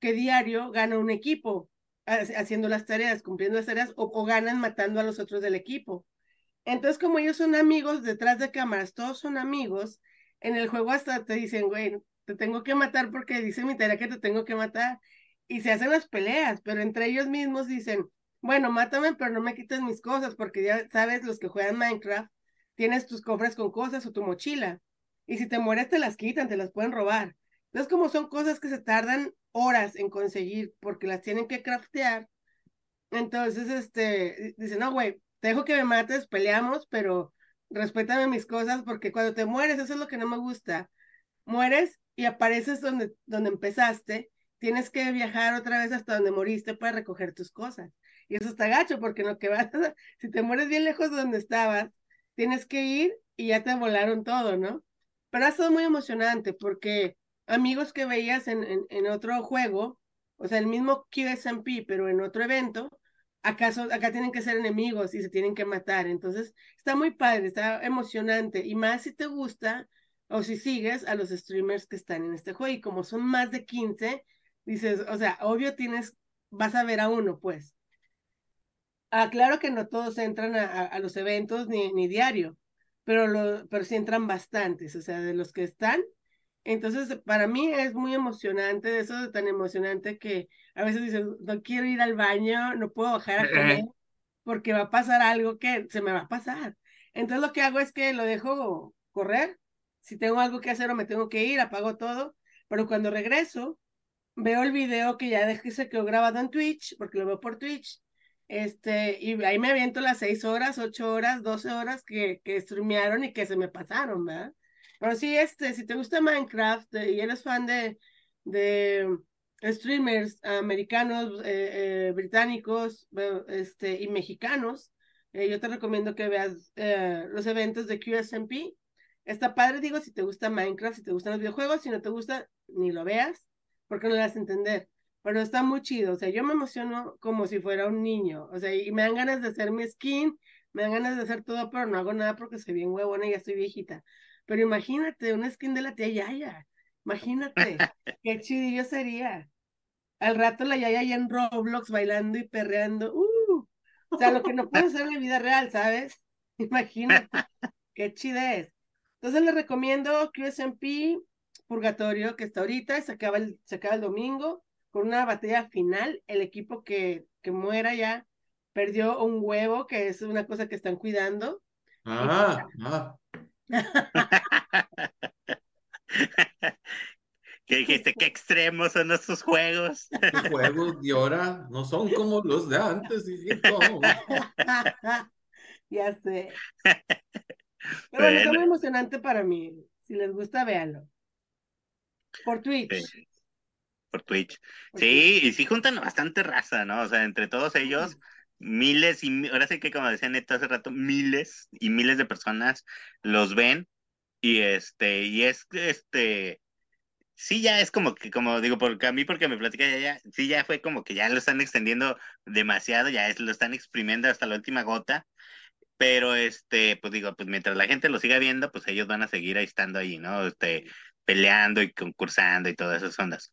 que diario gana un equipo haciendo las tareas, cumpliendo las tareas, o, ganan matando a los otros del equipo. Entonces, como ellos son amigos detrás de cámaras, todos son amigos, en el juego hasta te dicen, güey, te tengo que matar porque dice mi tarea que te tengo que matar. Y se hacen las peleas, pero entre ellos mismos dicen, bueno, mátame, pero no me quites mis cosas, porque ya sabes, los que juegan Minecraft, tienes tus cofres con cosas o tu mochila. Y si te mueres, te las quitan, te las pueden robar. Entonces, como son cosas que se tardan horas en conseguir porque las tienen que craftear, entonces, este, dice, no, güey, te dejo que me mates, peleamos, pero respétame mis cosas porque cuando te mueres, eso es lo que no me gusta. Mueres y apareces donde, donde empezaste, tienes que viajar otra vez hasta donde moriste para recoger tus cosas. Y eso está gacho porque lo que vas, [LAUGHS] si te mueres bien lejos de donde estabas, tienes que ir y ya te volaron todo, ¿no? Pero ha sido muy emocionante porque amigos que veías en, en, en, otro juego, o sea, el mismo QSMP, pero en otro evento, acaso acá tienen que ser enemigos y se tienen que matar. Entonces, está muy padre, está emocionante. Y más si te gusta o si sigues a los streamers que están en este juego. Y como son más de 15, dices, o sea, obvio tienes, vas a ver a uno, pues. Ah, claro que no todos entran a, a, a los eventos ni, ni diario, pero, lo, pero sí entran bastantes, o sea, de los que están, entonces, para mí es muy emocionante, eso es tan emocionante que a veces dices, no quiero ir al baño, no puedo bajar a comer porque va a pasar algo que se me va a pasar. Entonces, lo que hago es que lo dejo correr. Si tengo algo que hacer o me tengo que ir, apago todo. Pero cuando regreso, veo el video que ya dejé se quedó grabado en Twitch, porque lo veo por Twitch. Este, y ahí me aviento las seis horas, ocho horas, doce horas que, que streamearon y que se me pasaron, ¿verdad? Pero sí, este, si te gusta Minecraft eh, y eres fan de, de streamers americanos, eh, eh, británicos este, y mexicanos, eh, yo te recomiendo que veas eh, los eventos de QSMP. Está padre, digo, si te gusta Minecraft, si te gustan los videojuegos, si no te gusta, ni lo veas, porque no lo vas a entender. Pero está muy chido, o sea, yo me emociono como si fuera un niño, o sea, y me dan ganas de hacer mi skin, me dan ganas de hacer todo, pero no hago nada porque soy bien huevona y ya estoy viejita. Pero imagínate, una skin de la tía Yaya. Imagínate, [LAUGHS] qué chidillo sería. Al rato la Yaya ya en Roblox bailando y perreando. Uh, o sea, lo que no puedo hacer en la vida real, ¿sabes? [LAUGHS] Imagínate, qué chidez. Entonces les recomiendo QSMP Purgatorio, que está ahorita, se acaba el, se acaba el domingo, con una batalla final. El equipo que, que muera ya perdió un huevo, que es una cosa que están cuidando. Ah, ah. [LAUGHS] qué, dijiste, qué extremos son estos juegos. [LAUGHS] Los juegos de ahora no son como los de antes, hijito. [LAUGHS] ya sé. Pero bueno, está Bueno. muy emocionante para mí. Si les gusta, véanlo. Por Twitch. Sí, por Twitch. por Sí, y sí juntan bastante raza, ¿no? O sea, entre todos ellos, miles y ahora sí que como decía Neto hace rato, miles y miles de personas los ven y este, y es este, sí ya es como que, como digo, porque a mí porque me platica ya, ya, sí ya fue como que ya lo están extendiendo demasiado, ya es, lo están exprimiendo hasta la última gota. Pero este, pues digo, pues mientras la gente lo siga viendo, pues ellos van a seguir ahí estando ahí, ¿no? Este, peleando y concursando y todas esas ondas.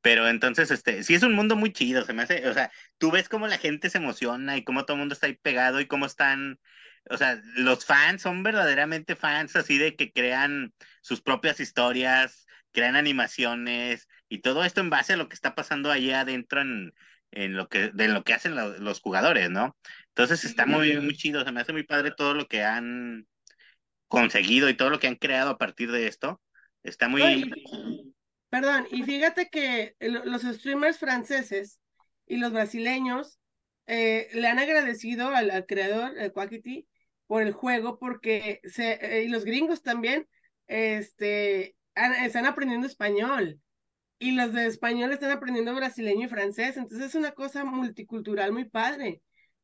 Pero entonces, este, sí es un mundo muy chido, se me hace, o sea, tú ves cómo la gente se emociona y cómo todo el mundo está ahí pegado y cómo están, o sea, los fans son verdaderamente fans así de que crean sus propias historias, crean animaciones y todo esto en base a lo que está pasando allá adentro en, en lo que, de lo que hacen lo- los jugadores, ¿no? Entonces está muy, muy chido, se me hace muy padre todo lo que han conseguido y todo lo que han creado a partir de esto. Está muy... Oye, Perdón, y fíjate que lo- los streamers franceses y los brasileños eh, le han agradecido al, al creador, el Quackity, por el juego, porque se, eh, y los gringos también este, han- están aprendiendo español. Y los de español están aprendiendo brasileño y francés. Entonces es una cosa multicultural muy padre.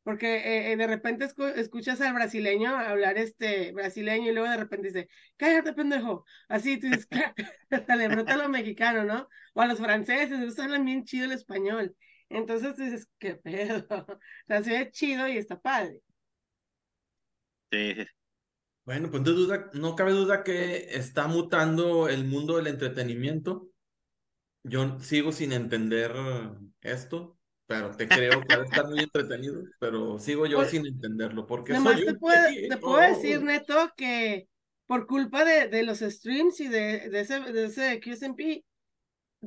Porque eh, de repente escu- escuchas al brasileño hablar este brasileño y luego de repente dice, cállate pendejo. Así tú dices, [LAUGHS] hasta le brota a lo mexicano, ¿no? O a los franceses, ellos hablan bien chido el español. Entonces dices, qué pedo. [LAUGHS] O sea, se ve chido y está padre. Sí, sí, Bueno, pues no, duda, no cabe duda que está mutando el mundo del entretenimiento. Yo sigo sin entender esto, pero te creo que va a estar muy entretenido, pero sigo yo Pues, sin entenderlo, porque soy te un puedo, te puedo decir, Neto, que por culpa de, de los streams y de, de ese, de ese QSMP,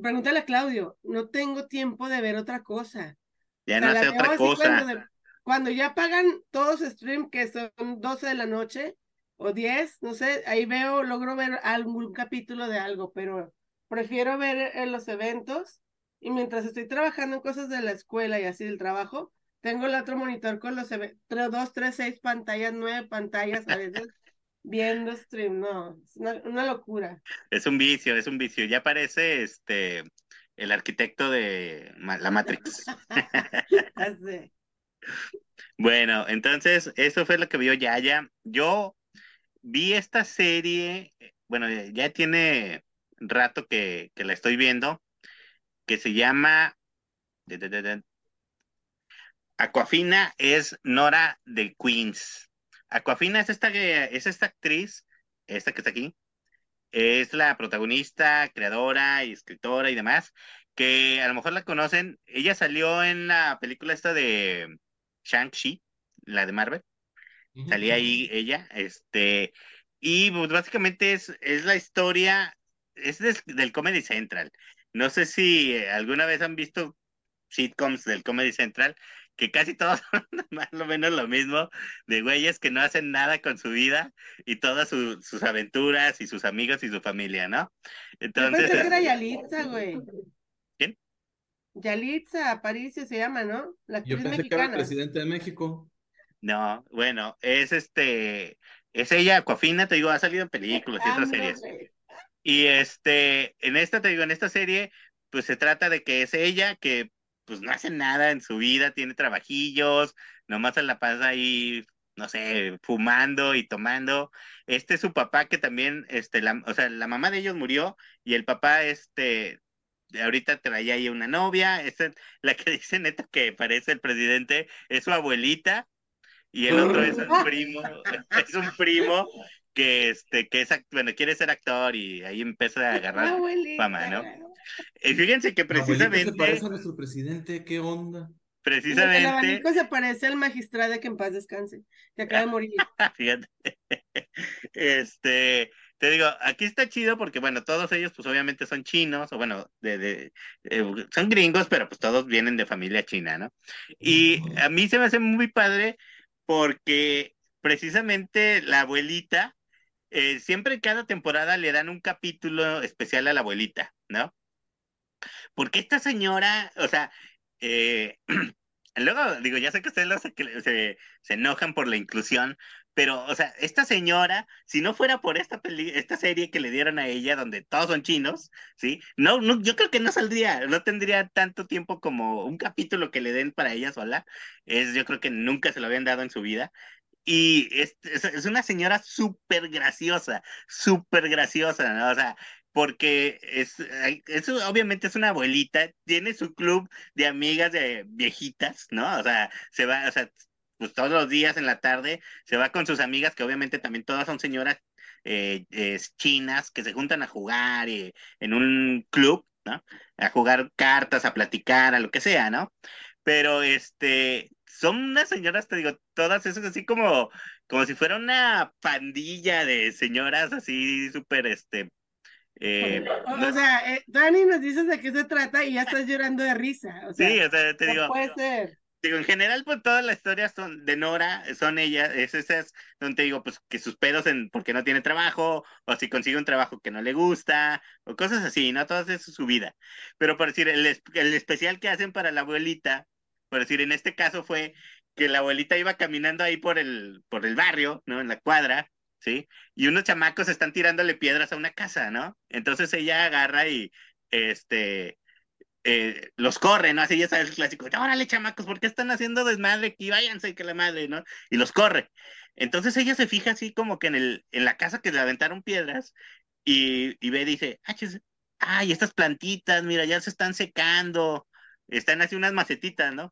pregúntale a Claudio, no tengo tiempo de ver otra cosa. ya O no sea, la hace otra cosa. Cuando, de- cuando ya pagan todos stream, que son 12 de la noche o 10, no sé, ahí veo, logro ver algún capítulo de algo, pero prefiero ver en los eventos y mientras estoy trabajando en cosas de la escuela y así del trabajo, tengo el otro monitor con los dos, tres, seis pantallas, nueve pantallas a veces [LAUGHS] viendo stream, no, es una, una locura. Es un vicio, es un vicio. Ya parece este el arquitecto de la Matrix. [LAUGHS] Bueno, entonces, eso fue lo que vio Yaya. Yo vi esta serie, eh, bueno, ya ya tiene rato que, que la estoy viendo, que se llama Aquafina es Nora de Queens. Aquafina es esta, es esta actriz, esta que está aquí, es la protagonista, creadora y escritora y demás, que a lo mejor la conocen. Ella salió en la película esta de Shang-Chi, la de Marvel. Ujú. Salía ahí ella, este, y pues, básicamente es, es la historia, es des- del Comedy Central. No sé si eh, alguna vez han visto sitcoms del Comedy Central, que casi todos [LAUGHS] son más o menos lo mismo, de güeyes que no hacen nada con su vida y todas su- sus aventuras y sus amigos y su familia, ¿no? Yo Entonces, pensé que era este, Yalitza, güey. ¿Quién? Yalitza Aparicio se llama, ¿no? La Yo actriz pensé que era el mexicana. presidente de México. no, bueno, es este, es ella, Aquafina, te digo, ha salido en películas y otras series. Y este, en esta, te digo, en esta serie, pues se trata de que es ella que pues no hace nada en su vida, tiene trabajillos, nomás se la pasa ahí, no sé, fumando y tomando. Este es su papá que también, este, la, o sea, la mamá de ellos murió y el papá, este, ahorita traía ahí una novia, esta, la que [LAUGHS] dice neta que parece el presidente, es su abuelita y el otro es un primo, [LAUGHS] es un primo que este que es act- bueno, quiere ser actor y ahí empieza a agarrar [LAUGHS] Abuelita. fama, ¿no? Y fíjense que abuelito se precisamente parece a nuestro presidente, ¿qué onda? El precisamente abanico se parece al magistrado que en paz descanse, que acaba de morir. [LAUGHS] fíjate. Este, te digo, aquí está chido porque, bueno, todos ellos, pues obviamente son chinos, o bueno, de, de, eh, son gringos, pero pues todos vienen de familia china, ¿no? Y a mí se me hace muy padre porque precisamente la abuelita, eh, siempre cada temporada le dan un capítulo especial a la abuelita, ¿no? porque esta señora, o sea, eh, [CLEARS THROAT] luego digo, ya sé que ustedes se, se, se enojan por la inclusión, pero, o sea, esta señora, si no fuera por esta peli esta serie que le dieron a ella, donde todos son chinos, ¿sí? No, no, yo creo que no saldría, no tendría tanto tiempo como un capítulo que le den para ella sola. Es, yo creo que nunca se lo habían dado en su vida. Y es, es, una señora súper graciosa, súper graciosa, ¿no? O sea, porque es, es, obviamente es una abuelita, tiene su club de amigas de viejitas, ¿no? O sea, se va, o sea, pues todos los días en la tarde se va con sus amigas, que obviamente también todas son señoras eh, chinas, que se juntan a jugar y, en un club, ¿no? A jugar cartas, a platicar, a lo que sea, ¿no? Pero este, son unas señoras, te digo, todas esas así como, como si fuera una pandilla de señoras así súper, este, eh, o, sea, eh, Dani nos dices de qué se trata y ya estás llorando de risa. O sea, sí, o sea, te digo. Puede ser digo, en general, pues todas las historias son de Nora, son ellas, es esas donde te digo, pues que sus pedos en porque no tiene trabajo, o si consigue un trabajo que no le gusta, o cosas así, ¿no? Todas es su vida. Pero por decir, el, el especial que hacen para la abuelita, por decir, en este caso fue que la abuelita iba caminando ahí por el, por el barrio, ¿no? En la cuadra, ¿sí? Y unos chamacos están tirándole piedras a una casa, ¿no? Entonces ella agarra y, este, eh, los corre, ¿no? Así ya sabes el clásico, órale chamacos, ¿por qué están haciendo desmadre aquí? Váyanse que la madre, ¿no? Y los corre. Entonces ella se fija así como que en, el, en la casa que le aventaron piedras y, y ve, dice, ay, estas plantitas, mira, ya se están secando, están así unas macetitas, ¿no?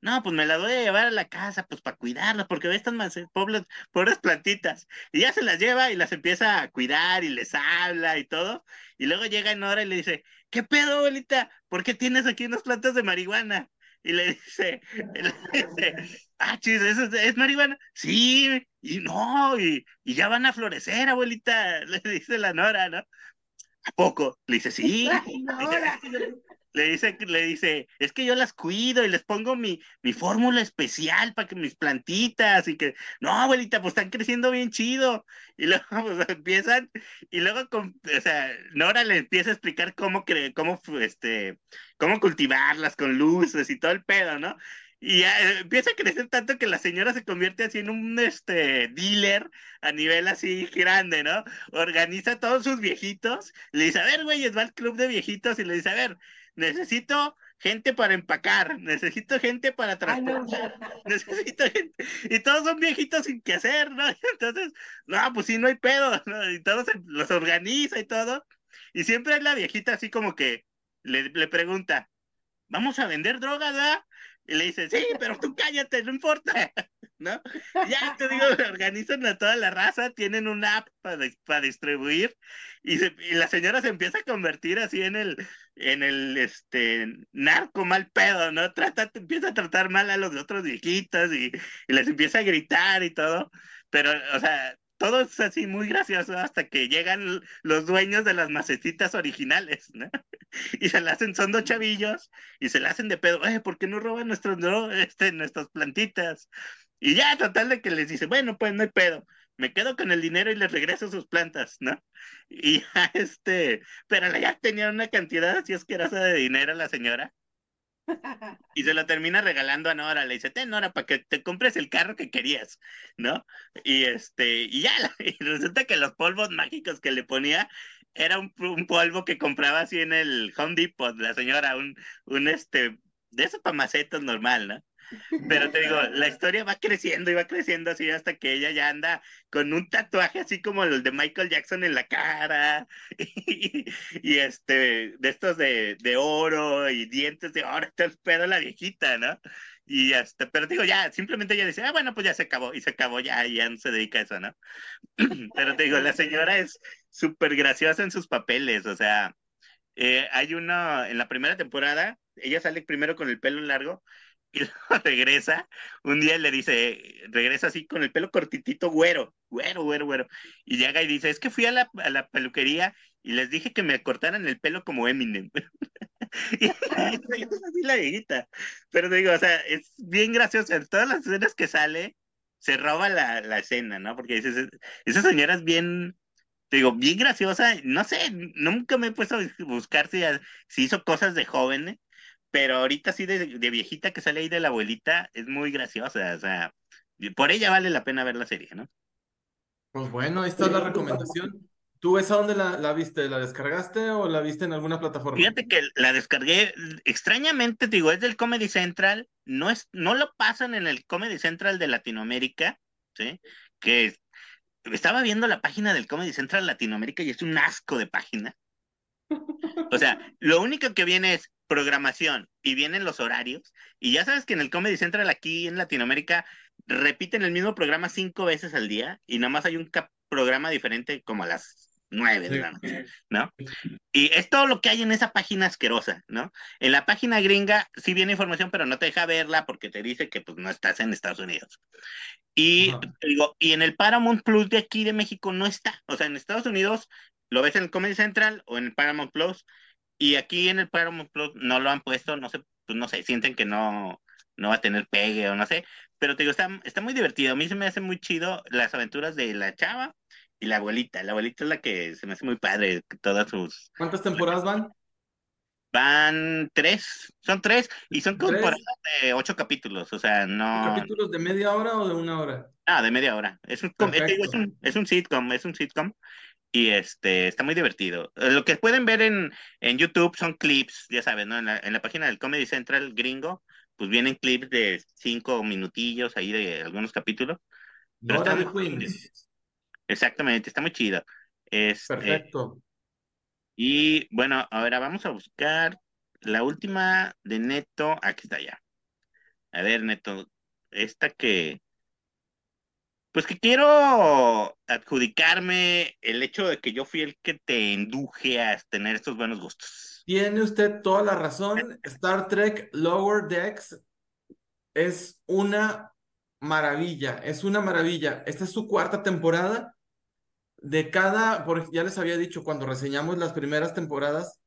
No, pues me las voy a llevar a la casa, pues para cuidarlas, porque ve estas pobres, pobres plantitas. Y ya se las lleva y las empieza a cuidar y les habla y todo. Y luego llega Nora y le dice, ¿qué pedo, abuelita? ¿Por qué tienes aquí unas plantas de marihuana? Y le dice, [LAUGHS] le dice ah, chis, ¿eso es, marihuana? Sí, y no, y, y ya van a florecer, abuelita, [LAUGHS] le dice la Nora, ¿no? ¿A poco? Le dice, sí. [LAUGHS] le dice, le dice, es que yo las cuido y les pongo mi, mi fórmula especial para que mis plantitas y que, no, abuelita, pues están creciendo bien chido. Y luego [LAUGHS] pues, empiezan, y luego, o sea, Nora le empieza a explicar cómo, cre cómo, este, cómo cultivarlas con luces y todo el pedo, ¿no? Y eh, empieza a crecer tanto que la señora se convierte así en un este, dealer a nivel así grande, ¿no? Organiza a todos sus viejitos, le dice, a ver, güey, va al club de viejitos y le dice, a ver, necesito gente para empacar, necesito gente para transportar, [LAUGHS] necesito gente, y todos son viejitos sin qué hacer, ¿no? [LAUGHS] Entonces, no, pues sí, no hay pedo, ¿no? Y todos los organiza y todo, y siempre es la viejita así como que le, le pregunta, ¿vamos a vender drogas, ¿verdad? Y le dice, sí, pero tú cállate, no importa, [LAUGHS] ¿no? ya te digo, [LAUGHS] organizan a toda la raza, tienen una app para, para distribuir y, y, la señora se empieza a convertir así en el, en el, este, narco mal pedo, ¿no? Trata, empieza a tratar mal a los otros viejitos y, y les empieza a gritar y todo, pero, o sea, todo es así muy gracioso hasta que llegan los dueños de las macetitas originales, ¿no? [LAUGHS] Y se la hacen, son dos chavillos, y se la hacen de pedo, eh, ¿por qué no roban nuestros, no, este, nuestras plantitas? Y ya, total de que les dice, bueno, pues no hay pedo, me quedo con el dinero y les regreso sus plantas, ¿no? Y ya, este, pero ya tenía una cantidad así asquerosa de dinero la señora, [LAUGHS] y se lo termina regalando a Nora. Le dice, ten Nora, para que te compres el carro que querías, ¿no? Y este, y ya, [LAUGHS] y resulta que los polvos mágicos que le ponía era un, un polvo que compraba así en el Home Depot, la señora, un, un este, de esos pamacetos normal, ¿no? Pero te digo, la historia va creciendo y va creciendo así hasta que ella ya anda con un tatuaje así como el de Michael Jackson en la cara [LAUGHS] y, este, de estos de, de, oro y dientes de oro, te espero la viejita, ¿no? Y este, pero digo, ya, simplemente ella dice, ah, bueno, pues ya se acabó, y se acabó ya, y ya no se dedica a eso, ¿no? [CLEARS THROAT] pero te digo, la señora es súper graciosa en sus papeles, o sea, eh, hay uno, en la primera temporada, ella sale primero con el pelo largo y luego [LAUGHS] regresa, un día le dice, regresa así con el pelo cortitito, güero, güero, güero, güero, y llega y dice, es que fui a la, a la peluquería y les dije que me cortaran el pelo como Eminem. [LAUGHS] y es así la viejita. Pero digo, o sea, es bien gracioso. En todas las escenas que sale, se roba la, la escena, ¿no? Porque dices, esa señora es bien, te digo, bien graciosa, no sé, nunca me he puesto a buscar si, si hizo cosas de joven. Pero ahorita sí de, de, viejita que sale ahí de la abuelita es muy graciosa, o sea, por ella vale la pena ver la serie, ¿no? Pues bueno, ahí está la recomendación. ¿Tú esa dónde la, la, viste? ¿La descargaste o la viste en alguna plataforma? Fíjate que la descargué, extrañamente, digo, es del Comedy Central, no, es, no lo pasan en el Comedy Central de Latinoamérica, ¿sí? Que estaba viendo la página del Comedy Central Latinoamérica y es un asco de página. O sea, lo único que viene es programación y vienen los horarios. Y ya sabes que en el Comedy Central aquí en Latinoamérica repiten el mismo programa cinco veces al día y nada más hay un programa diferente como a las nueve de la noche, ¿no? Y es todo lo que hay en esa página asquerosa, ¿no? En la página gringa sí viene información, pero no te deja verla porque te dice que pues no estás en Estados Unidos. Y digo, y en el Paramount Plus de aquí de México no está. O sea, en Estados Unidos lo ves en el Comedy Central o en el Paramount Plus, y aquí en el Paramount Plus no lo han puesto, no sé, pues no sé, sienten que no, no va a tener pegue o no sé, pero te digo, está, está muy divertido. A mí se me hace muy chido las aventuras de la chava y la abuelita. La abuelita es la que se me hace muy padre, todas sus... ¿Cuántas temporadas van? Van tres, son tres, y son temporadas de ocho capítulos, o sea, no... ¿Capítulos de media hora o de una hora? Ah, de media hora. Es un, es un, es un sitcom, es un sitcom, y este, está muy divertido. Lo que pueden ver en, en YouTube son clips, ya saben, ¿no? En la, en la página del Comedy Central gringo, pues vienen clips de cinco minutillos ahí de algunos capítulos. Pero está muy, Exactamente, está muy chido. Este, Perfecto. Y bueno, ahora vamos a buscar la última de Neto. Aquí está ya. A ver, Neto, esta que, pues que quiero adjudicarme el hecho de que yo fui el que te induje a tener estos buenos gustos. Tiene usted toda la razón. Star Trek Lower Decks es una maravilla, es una maravilla. Esta es su cuarta temporada de cada, ya les había dicho cuando reseñamos las primeras temporadas,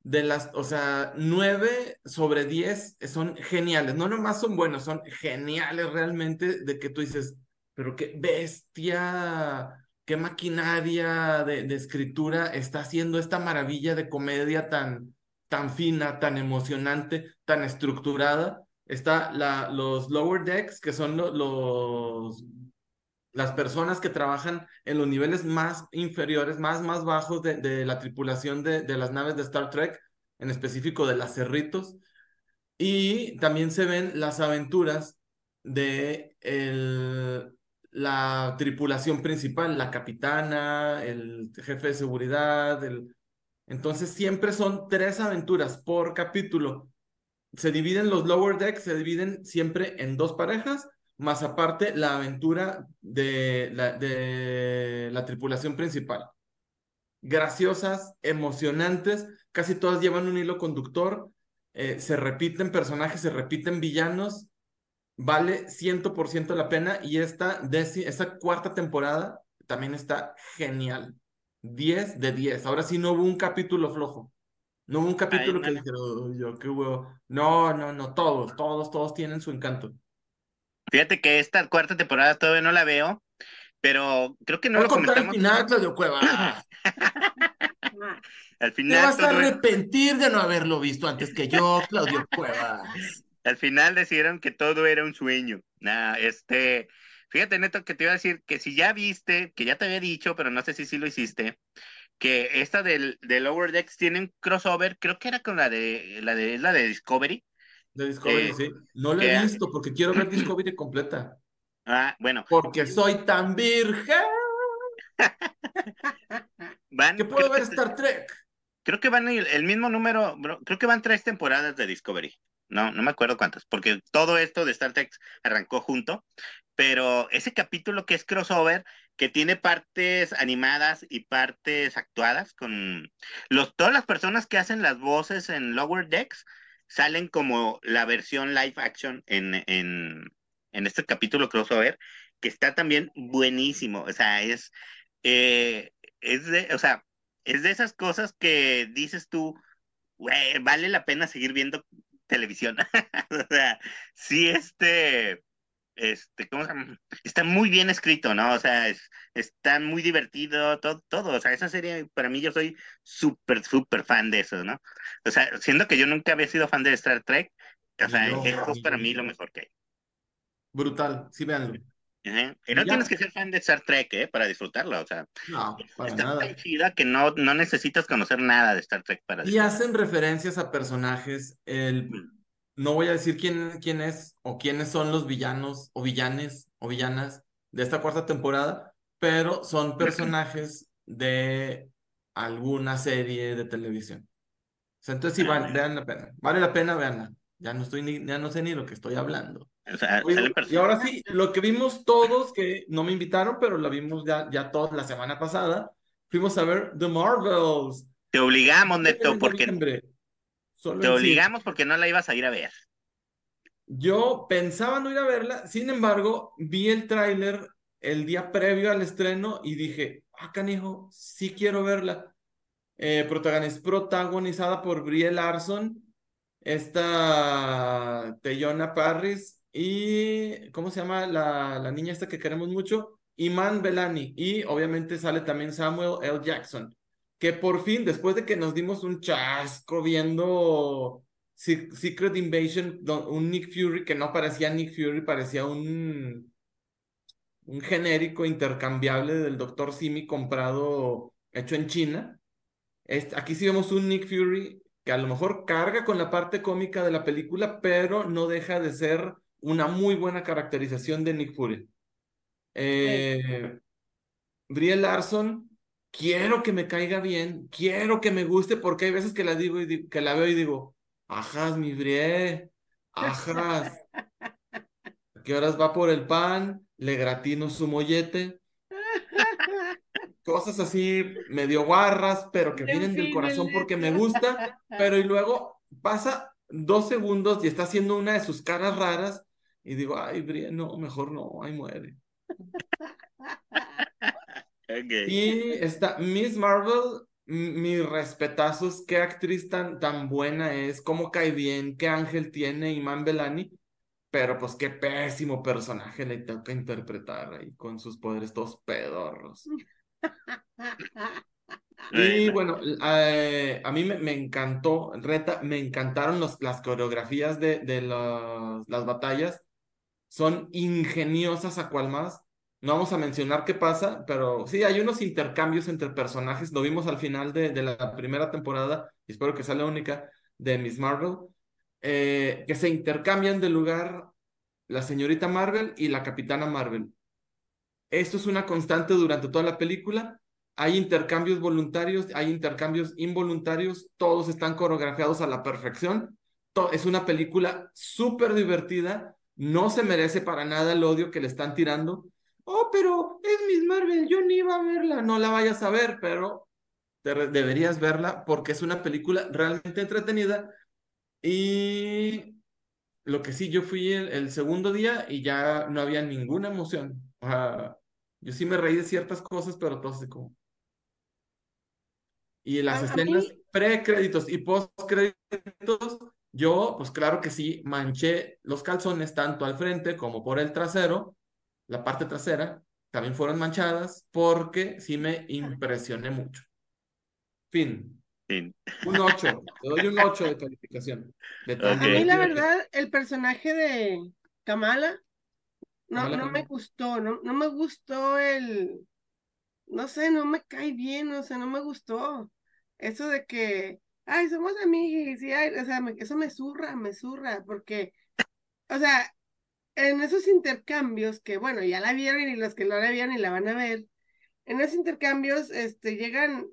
de las, o sea, nueve sobre diez son geniales, no nomás son buenos, son geniales realmente, de que tú dices, pero qué bestia, qué maquinaria de, escritura está haciendo esta maravilla de comedia tan, tan fina, tan emocionante, tan estructurada. Está la, los lower decks, que son los las personas que trabajan en los niveles más inferiores, más, más bajos de, de la tripulación de, de, las naves de Star Trek, en específico de las Cerritos. Y también se ven las aventuras de el, la tripulación principal, la capitana, el jefe de seguridad. Entonces siempre son tres aventuras por capítulo. Se dividen los lower decks, se dividen siempre en dos parejas más aparte la aventura de la, de la tripulación principal. Graciosas, emocionantes, casi todas llevan un hilo conductor, eh, se repiten personajes, se repiten villanos, vale 100% la pena y esta, esta cuarta temporada también está genial. 10 de 10. Ahora sí no hubo un capítulo flojo. No hubo un capítulo que dijeron, yo qué huevo. No, no, no, todos, todos, todos tienen su encanto. Fíjate que esta cuarta temporada todavía no la veo, pero creo que no lo comentamos. [LAUGHS] al final, Claudio Cueva. al final. Te vas a arrepentir de no haberlo visto antes que yo, Claudio Cuevas. Al final decidieron que todo era un sueño. Nah, este, fíjate, Neto, que te iba a decir que si ya viste, que ya te había dicho, pero no sé si sí lo hiciste, que esta del, del Lower Decks tiene un crossover, creo que era con la de la de la de Discovery, de Discovery, eh, sí. No la he visto porque quiero ver Discovery completa. Ah, bueno. Porque soy tan virgen. van, que puedo ver Star Trek. Creo que van el, el, mismo número, creo que van tres temporadas de Discovery. No, no me acuerdo cuántas, porque todo esto de Star Trek arrancó junto, pero ese capítulo que es crossover, que tiene partes animadas y partes actuadas con los, todas las personas que hacen las voces en Lower Decks, salen como la versión live action en, en, en este capítulo crossover, que está también buenísimo. O sea, es, eh, es de, o sea, es de esas cosas que dices tú, vale la pena seguir viendo televisión. [LAUGHS] o sea, sí, este, este, ¿cómo se llama? Está muy bien escrito, ¿no? O sea, es, está muy divertido, todo, todo. O sea, esa serie, para mí, yo soy súper, súper fan de eso, ¿no? O sea, siendo que yo nunca había sido fan de Star Trek, o sea, eso es para mí lo mejor que hay. Brutal, sí, véanlo. Ajá. Y no Ya. tienes que ser fan de Star Trek, ¿eh? Para disfrutarlo, o sea, No, para está nada. tan chida que no, no necesitas conocer nada de Star Trek para Y hacen referencias a personajes. El, no voy a decir quién, quién es o quiénes son los villanos o villanes o villanas de esta cuarta temporada, pero son personajes de alguna serie de televisión. O sea, entonces sí, Ah, vale, vean la pena. Vale la pena, veanla. Ya no estoy ni, ya no sé ni lo que estoy hablando. O sea, Oye, salen y ahora sí, lo que vimos todos, que no me invitaron, pero la vimos ya, ya todos la semana pasada, fuimos a ver The Marvels. Te obligamos, Neto, porque te obligamos porque no la ibas a ir a ver. Yo pensaba no ir a verla, sin embargo, vi el tráiler el día previo al estreno y dije, ah, canijo, sí quiero verla. Eh, protagoniz- protagonizada por Brie Larson, esta Teyona Parris y, ¿cómo se llama la, la niña esta que queremos mucho? Iman Belani. Y obviamente sale también Samuel L. Jackson, que por fin, después de que nos dimos un chasco viendo Se- Secret Invasion, un Nick Fury que no parecía Nick Fury, parecía un, un genérico intercambiable del Dr. Simi comprado, hecho en China. Este, aquí sí vemos un Nick Fury que a lo mejor carga con la parte cómica de la película, pero no deja de ser una muy buena caracterización de Nick Fury. Eh, Brie Larson, quiero que me caiga bien, quiero que me guste, porque hay veces que la digo y que la veo y digo, ajas, mi Brie, ajas. ¿A [LAUGHS] qué horas va por el pan? Le gratino su mollete. Cosas así medio guarras, pero que En vienen del corazón porque me gusta, pero y [LAUGHS] luego pasa dos segundos y está haciendo una de sus caras raras y digo, ay, Brie, no, mejor no, ay, muere. [LAUGHS] Y está Miss Marvel, mis respetazos, qué actriz tan, tan buena es, cómo cae bien, qué ángel tiene Iman Belani, pero pues qué pésimo personaje le toca interpretar ahí con sus poderes todos pedorros. [LAUGHS] Y Bueno, bueno, eh, a mí me, me encantó, Reta, me encantaron los, las coreografías de, de los- las batallas. Son ingeniosas a cual más. No vamos a mencionar qué pasa, pero sí, hay unos intercambios entre personajes. Lo vimos al final de, de la primera temporada, espero que sea la única, de Miss Marvel, eh, que se intercambian de lugar la señorita Marvel y la capitana Marvel. Esto es una constante durante toda la película. Hay intercambios voluntarios, hay intercambios involuntarios, todos están coreografiados a la perfección. Es una película súper divertida, no se merece para nada el odio que le están tirando. Oh, pero es Miss Marvel, yo ni iba a verla. No la vayas a ver, pero te deberías verla porque es una película realmente entretenida. Y lo que sí, yo fui el, el segundo día y ya no había ninguna emoción. O sea, yo sí me reí de ciertas cosas, pero todo así como. Y las a escenas mí- pre-créditos y post-créditos, yo, pues claro que sí, manché los calzones tanto al frente como por el trasero, la parte trasera, también fueron manchadas porque sí me impresioné mucho. Fin. sí. Un 8. Te doy un 8 de calificación. De. A mí, la verdad, el personaje de Kamala no, Kamala no me gustó, no, no me gustó el, no sé, no me cae bien, o sea, no me gustó. Eso de que, ay, somos amiguis, y ay, o sea, me- eso me zurra, me zurra, porque, o sea, en esos intercambios que, bueno, ya la vieron y los que no la vieron y la van a ver, en esos intercambios, este, llegan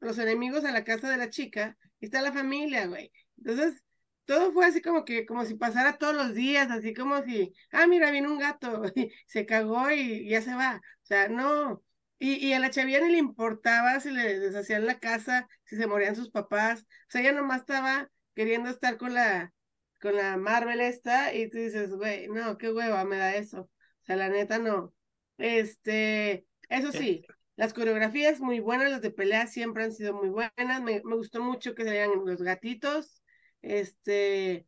los enemigos a la casa de la chica y está la familia, güey. Entonces, todo fue así como que, como si pasara todos los días, así como si, ah, mira, viene un gato, [LAUGHS] se cagó y ya se va. O sea, no. Y, y a la chavía ni le importaba si le deshacían la casa, si se morían sus papás. O sea, ella nomás estaba queriendo estar con la, con la Marvel esta, y tú dices, güey, no, qué hueva me da eso. O sea, la neta no. Este, eso sí, las coreografías muy buenas, las de pelea siempre han sido muy buenas. Me, me gustó mucho que salieran los gatitos. Este,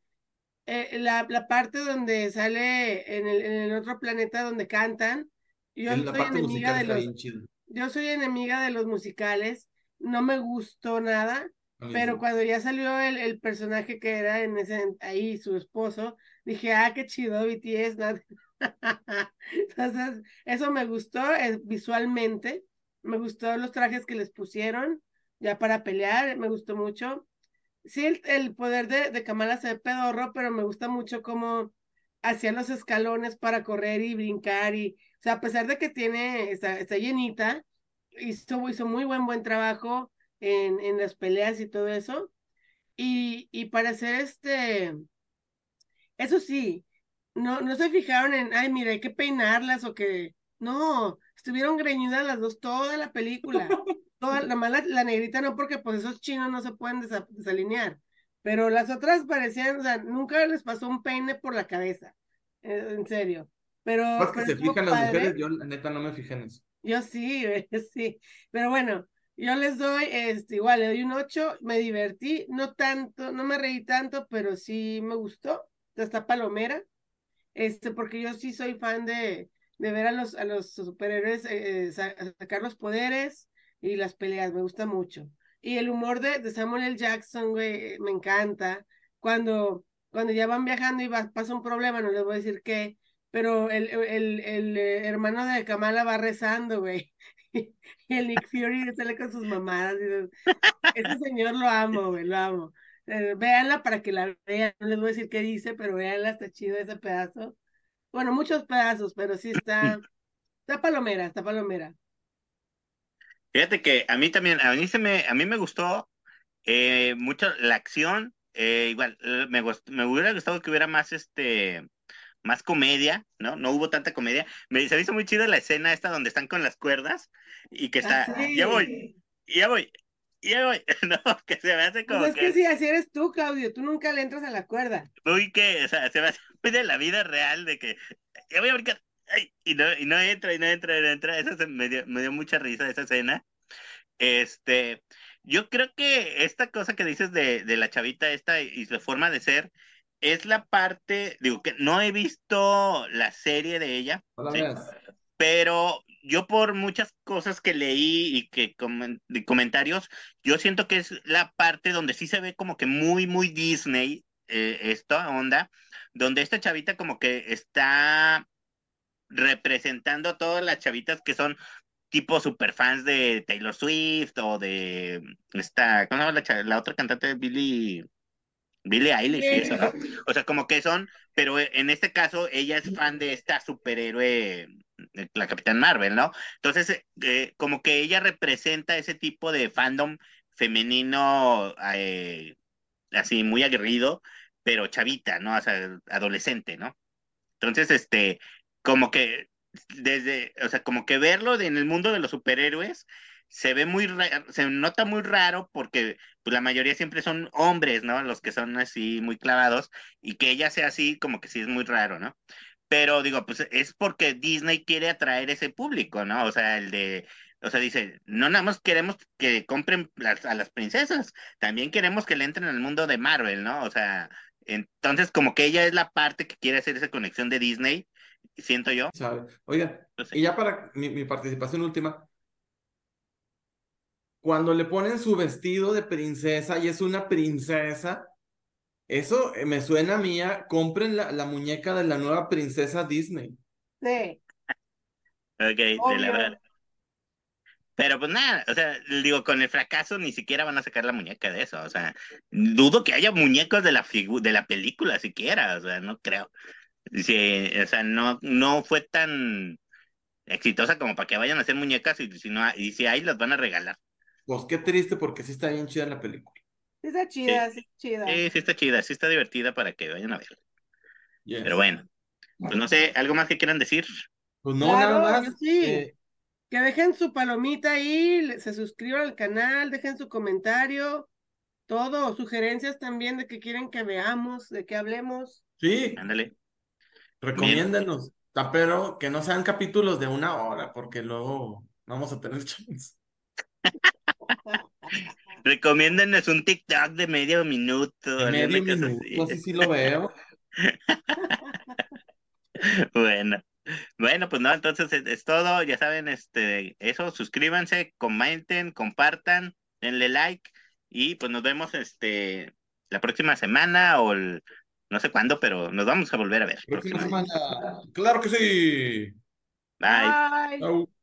eh, la, la parte donde sale en el, en el otro planeta donde cantan. Yo En la soy parte enemiga musical de los, yo soy enemiga de los musicales. No me gustó nada. Pero cuando ya salió el, el personaje que era en ese, ahí su esposo, dije, ah, qué chido BTS. ¿no? [LAUGHS] Entonces, eso me gustó eh, visualmente, me gustó los trajes que les pusieron ya para pelear, me gustó mucho. Sí, el, el poder de, de Kamala se ve pedorro, pero me gusta mucho cómo hacía los escalones para correr y brincar y, o sea, a pesar de que tiene, está, está llenita, hizo, hizo muy buen, buen trabajo en, en las peleas y todo eso. Y, y para hacer este, eso sí, no, no se fijaron en, ay, mira, hay que peinarlas o que, no, estuvieron greñudas las dos toda la película. [LAUGHS] Toda, la mala, la negrita no, porque pues esos chinos no se pueden desa- desalinear. Pero las otras parecían, o sea, nunca les pasó un peine por la cabeza. eh, en serio. Pero, Más que se fijan las padre. mujeres, yo la neta no me fijé en eso. Yo sí, yo [LAUGHS] sí. Pero bueno, yo les doy, este, igual, le doy un 8, me divertí, no tanto, no me reí tanto, pero sí me gustó. Está palomera, este, porque yo sí soy fan de, de ver a los, a los superhéroes eh, eh, sa- sacar los poderes y las peleas, me gusta mucho. Y el humor de, de Samuel L. Jackson, güey, me encanta. Cuando, cuando ya van viajando y pasa un problema, no les voy a decir qué, pero el, el, el, eh, hermano de Kamala va rezando, güey. [LAUGHS] Y el Nick Fury sale con sus mamadas. Y ese señor lo amo, güey, lo amo. Eh, véanla para que la vean. No les voy a decir qué dice, pero véanla, está chido ese pedazo. Bueno, muchos pedazos, pero sí está, está palomera, está palomera. Fíjate que a mí también, a mí se me, a mí me gustó eh, mucho la acción, eh, igual, eh, me, me hubiera gustado que hubiera más este, más comedia, ¿no? No hubo tanta comedia. Me, se me hizo muy chido la escena esta donde están con las cuerdas y que está, Ah, sí. ya voy, ya voy, ya voy, [LAUGHS] no, que se me hace Pues como es que sí, así eres tú, Claudio. Tú nunca le entras a la cuerda. muy que, o sea, se me hace muy de la vida real de que ya voy a brincar, ay, y no, y no entra, y no entra, y no entra. Eso se- me dio, me dio mucha risa esa escena. Este, yo creo que esta cosa que dices de, de la chavita esta y su forma de ser es la parte, digo que no he visto la serie de ella, ¿sí? pero yo por muchas cosas que leí y que comen- de comentarios, yo siento que es la parte donde sí se ve como que muy, muy Disney, eh, esta onda, donde esta chavita como que está representando a todas las chavitas que son tipo super fans de Taylor Swift o de esta, ¿cómo se llama la, otra cantante? Billie, Billie Eilish, y eso, ¿no? O sea, como que son, pero en este caso ella es fan de esta superhéroe, eh, la Capitán Marvel, ¿no? Entonces, eh, como que ella representa ese tipo de fandom femenino, eh, así muy aguerrido, pero chavita, ¿no? O sea, adolescente, ¿no? Entonces, este, como que desde, o sea, como que verlo en el mundo de los superhéroes se ve muy, se nota muy raro porque pues, la mayoría siempre son hombres, ¿no? Los que son así muy clavados y que ella sea así, como que sí es muy raro, ¿no? Pero digo, pues es porque Disney quiere atraer ese público, ¿no? O sea, el de, o sea, dice, no nada más queremos que compren las- a las princesas, también queremos que le entren al mundo de Marvel, ¿no? O sea, entonces como que ella es la parte que quiere hacer esa conexión de Disney, siento yo. ¿sabe? Sé. y ya para mi, mi participación última, cuando le ponen su vestido de princesa y es una princesa, eso eh, me suena a mí a compren la, la muñeca de la nueva princesa Disney. Sí, Ok, de la verdad. Pero pues nada, o sea, digo, con el fracaso ni siquiera van a sacar la muñeca de eso, o sea, dudo que haya muñecos de la de la película siquiera, o sea, no creo. Sí, o sea, no, no fue tan exitosa como para que vayan a hacer muñecas y si no, y si hay, las van a regalar. Pues qué triste porque sí está bien chida la película. Sí está chida, sí, está chida. Sí, sí está chida, sí está divertida para que vayan a verla. Yes. Pero bueno, pues no sé, ¿algo más que quieran decir? Pues no, Claro, nada más. sí. eh, Que dejen su palomita ahí, se suscriban al canal, dejen su comentario, todo, sugerencias también de que quieren que veamos, de que hablemos. sí, Ándale. Recomiéndenos. Ta- Pero que no sean capítulos de una hora porque luego no vamos a tener [LAUGHS] chance. [LAUGHS] Recomiéndenos un TikTok de medio minuto, De medio minuto, así. así sí lo veo. [LAUGHS] Bueno, bueno, pues no, entonces es, es todo, ya saben, este, eso, suscríbanse, comenten, compartan, denle like y pues nos vemos este la próxima semana o el- no sé cuándo, pero nos vamos a volver a ver. Próxima semana. Claro que sí. Bye. Bye. Chau.